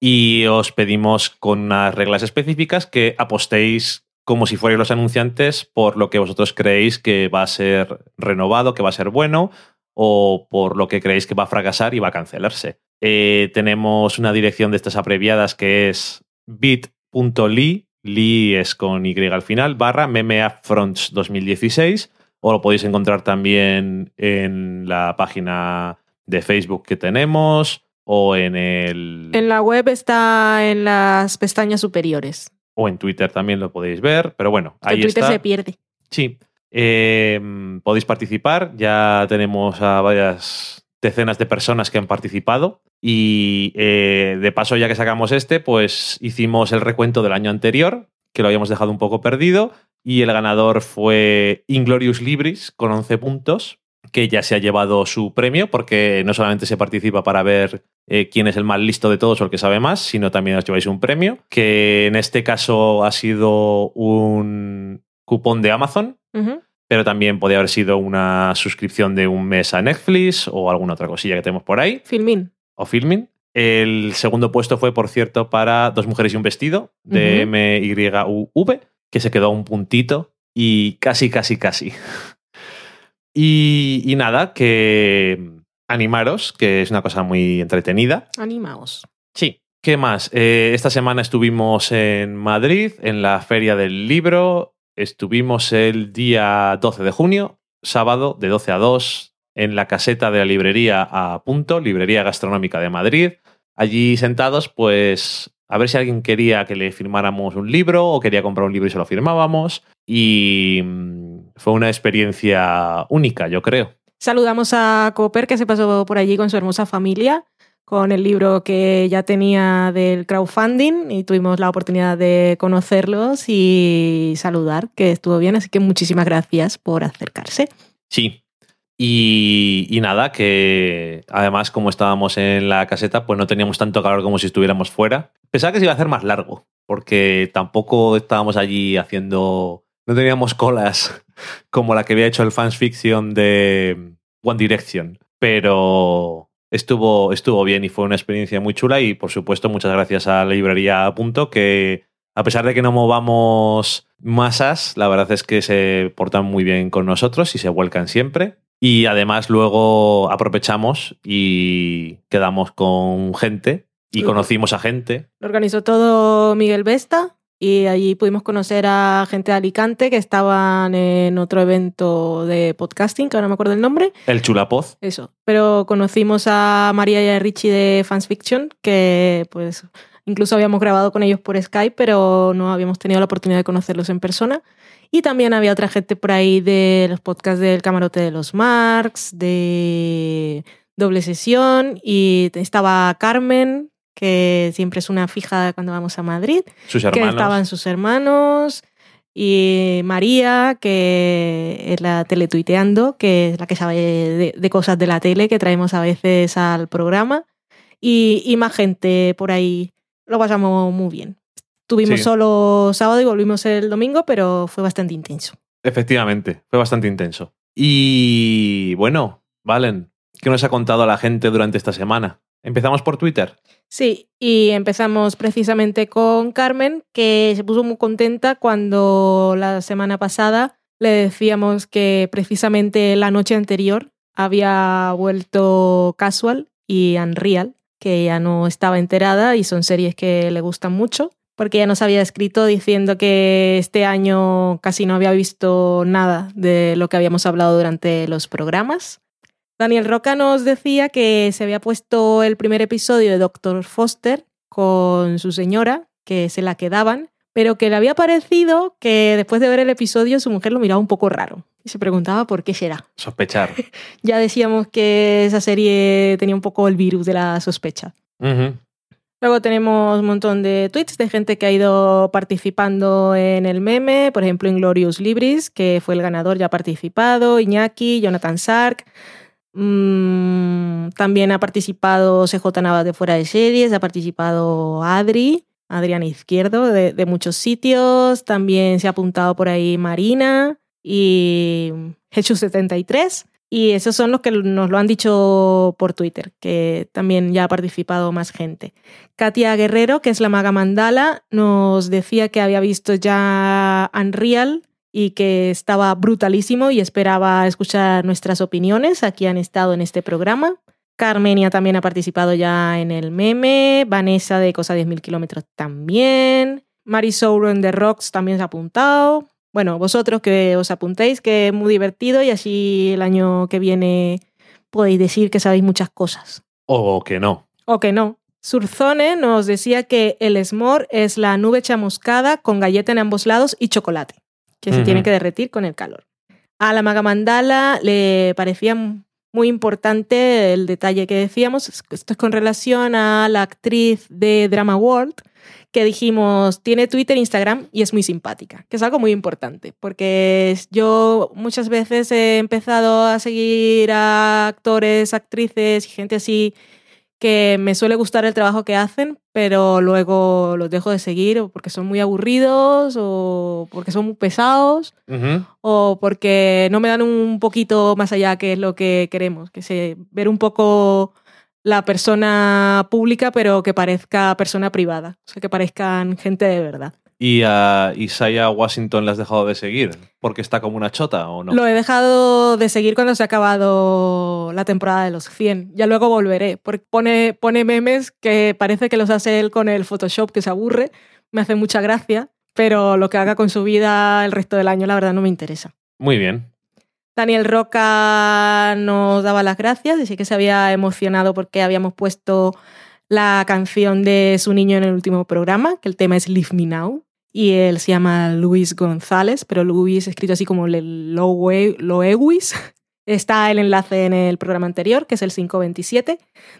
Y os pedimos con unas reglas específicas que apostéis como si fuerais los anunciantes por lo que vosotros creéis que va a ser renovado, que va a ser bueno, o por lo que creéis que va a fracasar y va a cancelarse. Eh, tenemos una dirección de estas abreviadas que es bit.ly, ly es con Y al final, barra memeupfronts 2016, o lo podéis encontrar también en la página de Facebook que tenemos, o en el... En la web está en las pestañas superiores. o en Twitter también lo podéis ver, pero bueno, En ahí Twitter está. se pierde. Sí. Eh, podéis participar. Ya tenemos a varias decenas de personas que han participado. Y eh, de paso, ya que sacamos este, pues hicimos el recuento del año anterior, que lo habíamos dejado un poco perdido. Y el ganador fue Inglorious Libris con 11 puntos, que ya se ha llevado su premio, porque no solamente se participa para ver eh, quién es el más listo de todos o el que sabe más, sino también os lleváis un premio, que en este caso ha sido un cupón de Amazon, pero también podría haber sido una suscripción de un mes a Netflix o alguna otra cosilla que tenemos por ahí, Filmin. o Filmin. El segundo puesto fue, por cierto, para Dos Mujeres y un Vestido, de Ujú. MYUV, que se quedó a un puntito y casi, casi, casi. Y, y nada, que animaros, que es una cosa muy entretenida. Animaos. Sí. ¿Qué más? Eh, esta semana estuvimos en Madrid, en la Feria del Libro. Estuvimos el día 12 de junio, sábado, de 12 a 2, en la caseta de la librería a punto, Librería Gastronómica de Madrid. Allí sentados, pues a ver si alguien quería que le firmáramos un libro o quería comprar un libro y se lo firmábamos. Y mm, fue una experiencia única, yo creo. Saludamos a Cooper que se pasó por allí con su hermosa familia, con el libro que ya tenía del crowdfunding y tuvimos la oportunidad de conocerlos y saludar, que estuvo bien, así que muchísimas gracias por acercarse. Sí. Y, nada, que además como estábamos en la caseta, pues no teníamos tanto calor como si estuviéramos fuera. Pensaba que se iba a hacer más largo, porque tampoco estábamos allí haciendo... No teníamos colas como la que había hecho el fans fiction de One Direction, pero estuvo, estuvo bien y fue una experiencia muy chula y por supuesto muchas gracias a la librería a punto que a pesar de que no movamos masas, la verdad es que se portan muy bien con nosotros y se vuelcan siempre. Y además luego aprovechamos y quedamos con gente y conocimos a gente. Lo organizó todo Miguel Vesta y allí pudimos conocer a gente de Alicante que estaban en otro evento de podcasting, que ahora no me acuerdo el nombre. El Chulapoz. Eso. Pero conocimos a María y a Richie de Fans Fiction, que pues incluso habíamos grabado con ellos por Skype, pero no habíamos tenido la oportunidad de conocerlos en persona. Y también había otra gente por ahí de los podcasts del Camarote de los Marx, de Doble Sesión, y estaba Carmen, que siempre es una fija cuando vamos a Madrid, Sus que hermanos. estaban sus hermanos, y María, que es la teletuiteando, que es la que sabe de, de cosas de la tele que traemos a veces al programa, y, y más gente por ahí. Lo pasamos muy bien. Tuvimos Sí. solo sábado y volvimos el domingo, pero fue bastante intenso. Efectivamente, fue bastante intenso. Y bueno, Valen, ¿qué nos ha contado la gente durante esta semana? Empezamos por Twitter. Sí, y empezamos precisamente con Carmen, que se puso muy contenta cuando la semana pasada le decíamos que precisamente la noche anterior había vuelto Casual y Unreal, que ya no estaba enterada y son series que le gustan mucho, porque ya nos había escrito diciendo que este año casi no había visto nada de lo que habíamos hablado durante los programas. Daniel Roca nos decía que se había puesto el primer episodio de Doctor Foster con su señora, que se la quedaban, pero que le había parecido que después de ver el episodio su mujer lo miraba un poco raro y se preguntaba por qué será. Sospechar. Ya decíamos que esa serie tenía un poco el virus de la sospecha. Luego tenemos un montón de tweets de gente que ha ido participando en el meme, por ejemplo Inglorious Libris, que fue el ganador, ya ha participado, Iñaki, Jonathan Sark. Mm, también ha participado CJ Navas de Fuera de Series, ha participado Adri, Adriana Izquierdo, de, de muchos sitios. También se ha apuntado por ahí Marina. y Hechu73. Y esos son los que nos lo han dicho por Twitter, que también ya ha participado más gente. Katia Guerrero, que es la maga mandala, nos decía que había visto ya Unreal y que estaba brutalísimo y esperaba escuchar nuestras opiniones. Aquí han estado en este programa. Carmenia también ha participado ya en el meme. Vanessa de Cosa 10.000 kilómetros también. Marisol en The Rocks también se ha apuntado. Bueno, vosotros que os apuntéis, que es muy divertido y así el año que viene podéis decir que sabéis muchas cosas. O que no. O que no. Surzone nos decía que el s'more es la nube chamuscada con galleta en ambos lados y chocolate, que se tiene que derretir con el calor. A la magamandala le parecía muy importante el detalle que decíamos, esto es con relación a la actriz de Drama World, que dijimos, tiene Twitter, Instagram y es muy simpática, que es algo muy importante, porque yo muchas veces he empezado a seguir a actores, actrices y gente así que me suele gustar el trabajo que hacen, pero luego los dejo de seguir o porque son muy aburridos o porque son muy pesados o porque no me dan un poquito más allá que es lo que queremos, que se ver un poco la persona pública pero que parezca persona privada, o sea, que parezcan gente de verdad. ¿Y a Isaiah Washington le has dejado de seguir? ¿Porque está como una chota o no? Lo he dejado de seguir cuando se ha acabado la temporada de los 100. Ya luego volveré, porque pone, pone memes que parece que los hace él con el Photoshop, que se aburre. Me hace mucha gracia, pero lo que haga con su vida el resto del año, la verdad, no me interesa. Muy bien. Daniel Roca nos daba las gracias, dice que se había emocionado porque habíamos puesto la canción de su niño en el último programa, que el tema es Leave Me Now. Y él se llama Luis González, pero Luis escrito así como Loewis. Está el enlace en el programa anterior, que es el 527.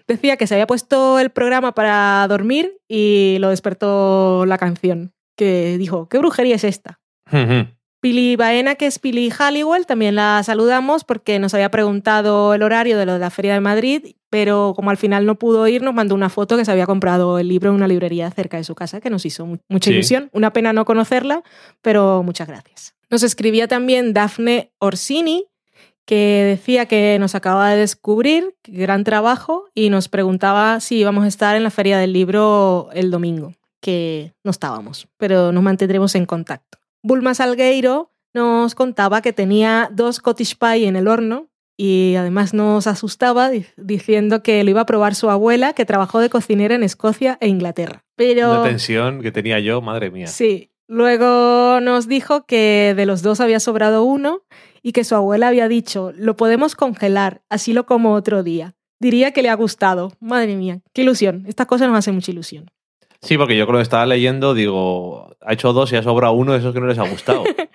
Decía que se había puesto el programa para dormir y lo despertó la canción, que dijo, ¿qué brujería es esta? Pili Baena, que es Pili Halliwell, también la saludamos porque nos había preguntado el horario de lo de la Feria de Madrid, pero como al final no pudo ir, nos mandó una foto que se había comprado el libro en una librería cerca de su casa, que nos hizo mu- mucha Sí. ilusión. Una pena no conocerla, pero muchas gracias. Nos escribía también Dafne Orsini, que decía que nos acaba de descubrir, gran trabajo, y nos preguntaba si íbamos a estar en la Feria del Libro el domingo, que no estábamos, pero nos mantendremos en contacto. Bulma Salgueiro nos contaba que tenía dos cottage pie en el horno y además nos asustaba di- diciendo que lo iba a probar su abuela, que trabajó de cocinera en Escocia e Inglaterra. Pero La tensión que tenía yo, madre mía. Sí. Luego nos dijo que de los dos había sobrado uno y que su abuela había dicho, lo podemos congelar, así lo como otro día. Diría que le ha gustado. Madre mía, qué ilusión. Estas cosas nos hacen mucha ilusión. Sí, porque yo cuando estaba leyendo, digo, ha hecho dos y ha sobrado uno de esos que no les ha gustado.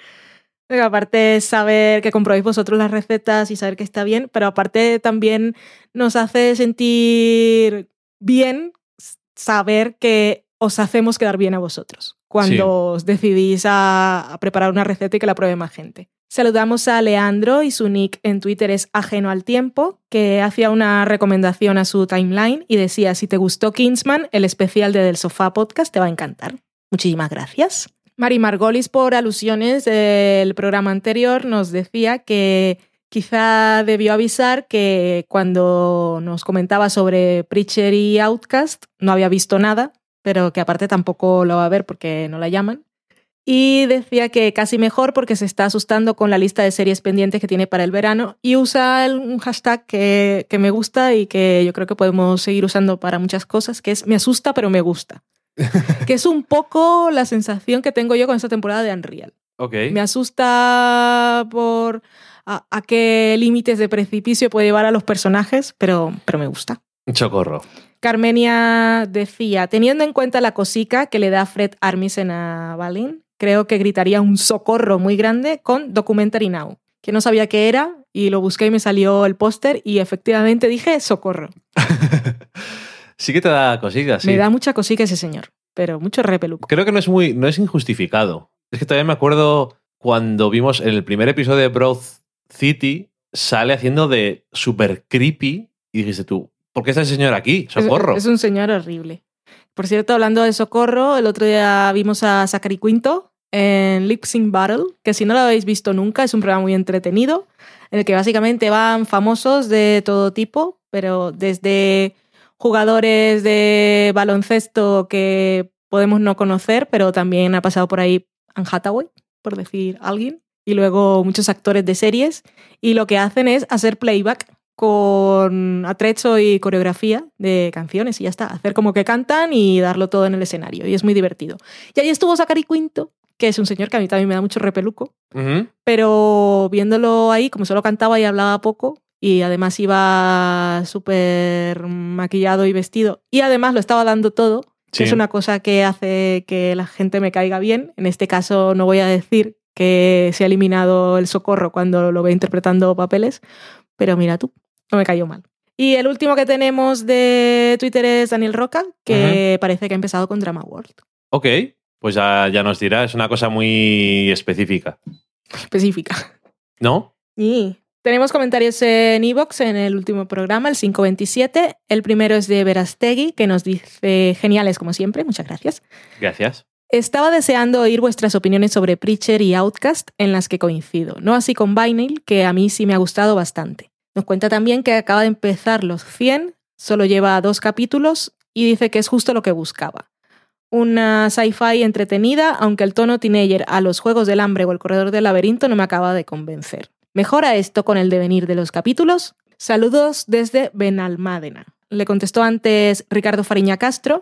Pero aparte saber que comprobéis vosotros las recetas y saber que está bien, pero aparte también nos hace sentir bien saber que os hacemos quedar bien a vosotros cuando Sí. os decidís a, a preparar una receta y que la pruebe más gente. Saludamos a Leandro y su nick en Twitter es ajeno al tiempo, que hacía una recomendación a su timeline y decía, si te gustó Kingsman, el especial de Del Sofá Podcast te va a encantar. Muchísimas gracias. Mari Margolis, por alusiones del programa anterior, nos decía que quizá debió avisar que cuando nos comentaba sobre Preacher y Outcast no había visto nada, pero que aparte tampoco lo va a ver porque no la llaman. Y decía que casi mejor porque se está asustando con la lista de series pendientes que tiene para el verano y usa un hashtag que, que me gusta y que yo creo que podemos seguir usando para muchas cosas, que es me asusta pero me gusta. que es un poco la sensación que tengo yo con esta temporada de Unreal. Me asusta por a, a qué límites de precipicio puede llevar a los personajes, pero, pero me gusta. Chocorro. Carmenia decía, teniendo en cuenta la cosica que le da Fred Armisen a Balin, creo que gritaría un socorro muy grande con Documentary Now, que no sabía qué era y lo busqué y me salió el póster y efectivamente dije socorro. Sí que te da cositas, sí. Me da mucha cosica ese señor, pero mucho repeluco. Creo que no es muy, no es injustificado. Es que todavía me acuerdo cuando vimos en el primer episodio de Broad City, sale haciendo de super creepy y dijiste tú, ¿por qué está ese señor aquí? Socorro. Es, es un señor horrible. Por cierto, hablando de socorro, el otro día vimos a Zachary Quinto en Lip Sync Battle, que si no lo habéis visto nunca, es un programa muy entretenido, en el que básicamente van famosos de todo tipo, pero desde jugadores de baloncesto que podemos no conocer, pero también ha pasado por ahí Anne Hathaway, por decir alguien, y luego muchos actores de series, y lo que hacen es hacer playback con atrecho y coreografía de canciones y ya está, hacer como que cantan y darlo todo en el escenario, y es muy divertido. Y ahí estuvo Zachary Quinto, que es un señor que a mí también me da mucho repeluco, pero viéndolo ahí, como solo cantaba y hablaba poco, y además iba súper maquillado y vestido, y además lo estaba dando todo, que es una cosa que hace que la gente me caiga bien. En este caso no voy a decir que se ha eliminado el socorro cuando lo ve interpretando papeles, pero mira tú, no me cayó mal. Y el último que tenemos de Twitter es Daniel Roca, que parece que ha empezado con Drama World. Ok, pues ya, ya nos dirá. Es una cosa muy específica. Específica. ¿No? Y tenemos comentarios en Evox en el último programa, el 527. El primero es de Verastegui, que nos dice geniales como siempre, muchas gracias. Gracias. Estaba deseando oír vuestras opiniones sobre Preacher y Outcast, en las que coincido. No así con Vinyl, que a mí sí me ha gustado bastante. Nos cuenta también que acaba de empezar los 100, solo lleva dos capítulos y dice que es justo lo que buscaba. Una sci-fi entretenida, aunque el tono teenager a los Juegos del Hambre o el Corredor del Laberinto no me acaba de convencer. ¿Mejora esto con el devenir de los capítulos? Saludos desde Benalmádena. Le contestó antes Ricardo Fariña Castro,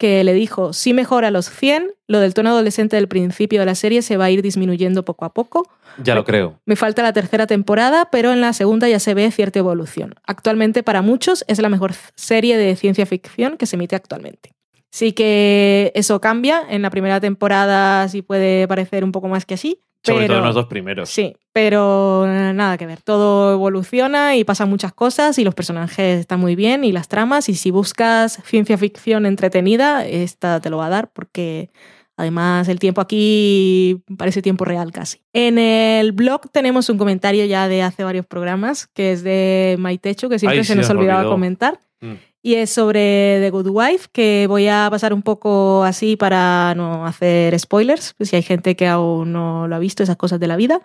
que le dijo, sí mejora a los 100, lo del tono adolescente del principio de la serie se va a ir disminuyendo poco a poco. Ya lo creo. Me falta la tercera temporada, pero en la segunda ya se ve cierta evolución. Actualmente para muchos es la mejor serie de ciencia ficción que se emite actualmente. Sí que eso cambia. En la primera temporada sí puede parecer un poco más que así. Sobre pero- todo en los dos primeros. Sí, pero eh, nada que ver. Todo evoluciona y pasan muchas cosas y los personajes están muy bien y las tramas. Y si buscas ciencia ficción entretenida, esta te lo va a dar porque además el tiempo aquí parece tiempo real casi. En el blog tenemos un comentario ya de hace varios programas que es de Maitecho, que siempre Ay, se nos olvidaba olvidó. comentar. Mm. Y es sobre The Good Wife, que voy a pasar un poco así para no hacer spoilers, pues si hay gente que aún no lo ha visto, esas cosas de la vida.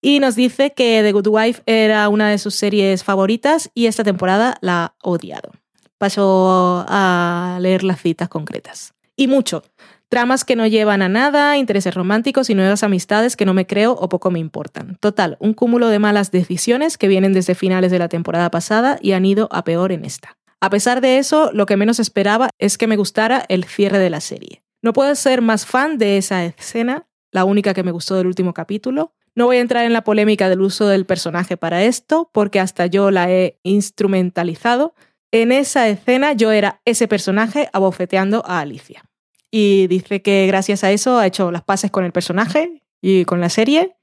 Y nos dice que The Good Wife era una de sus series favoritas y esta temporada la ha odiado. Paso a leer las citas concretas. Y mucho. Tramas que no llevan a nada, intereses románticos y nuevas amistades que no me creo o poco me importan. Total, un cúmulo de malas decisiones que vienen desde finales de la temporada pasada y han ido a peor en esta. A pesar de eso, lo que menos esperaba es que me gustara el cierre de la serie. No puedo ser más fan de esa escena, la única que me gustó del último capítulo. No voy a entrar en la polémica del uso del personaje para esto, porque hasta yo la he instrumentalizado. En esa escena yo era ese personaje abofeteando a Alicia. Y dice que gracias a eso ha hecho las paces con el personaje y con la serie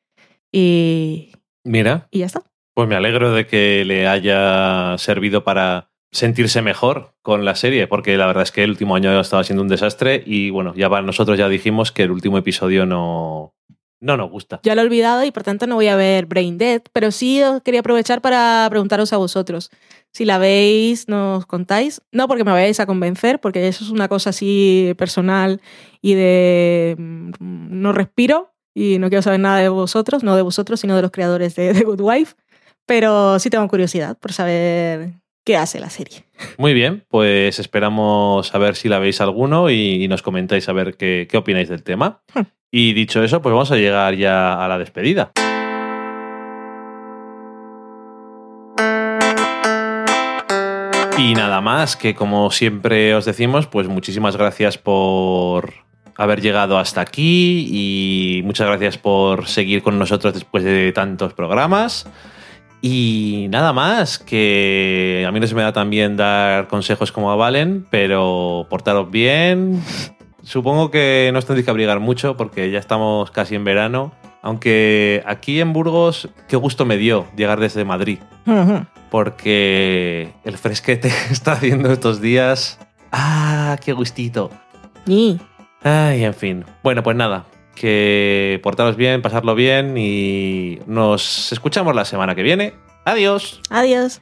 y, Mira, y ya está. pues me alegro de que le haya servido para sentirse mejor con la serie, porque la verdad es que el último año estaba siendo un desastre y bueno, ya va- nosotros ya dijimos que el último episodio no, no nos gusta. Ya lo he olvidado y por tanto no voy a ver Brain Dead, pero sí os quería aprovechar para preguntaros a vosotros. Si la veis, nos contáis. No porque me vayáis a convencer, porque eso es una cosa así personal y de mm, no respiro y no quiero saber nada de vosotros, no de vosotros, sino de los creadores de The Good Wife. Pero sí tengo curiosidad por saber qué hace la serie. Muy bien, pues esperamos a ver si la veis alguno y, y nos comentáis a ver qué, qué opináis del tema. Y dicho eso, pues vamos a llegar ya a la despedida. Y nada más, que como siempre os decimos, pues muchísimas gracias por haber llegado hasta aquí y muchas gracias por seguir con nosotros después de tantos programas. Y nada más, que a mí no se me da tan bien dar consejos como a Valen, pero portaros bien. Supongo que no os tendréis que abrigar mucho porque ya estamos casi en verano. Aunque aquí en Burgos, qué gusto me dio llegar desde Madrid. Porque el fresquete que está haciendo estos días. ¡Ah, qué gustito! Y Ay, en fin. Bueno, pues nada. Que portaros bien, pasarlo bien y nos escuchamos la semana que viene. Adiós. adiós.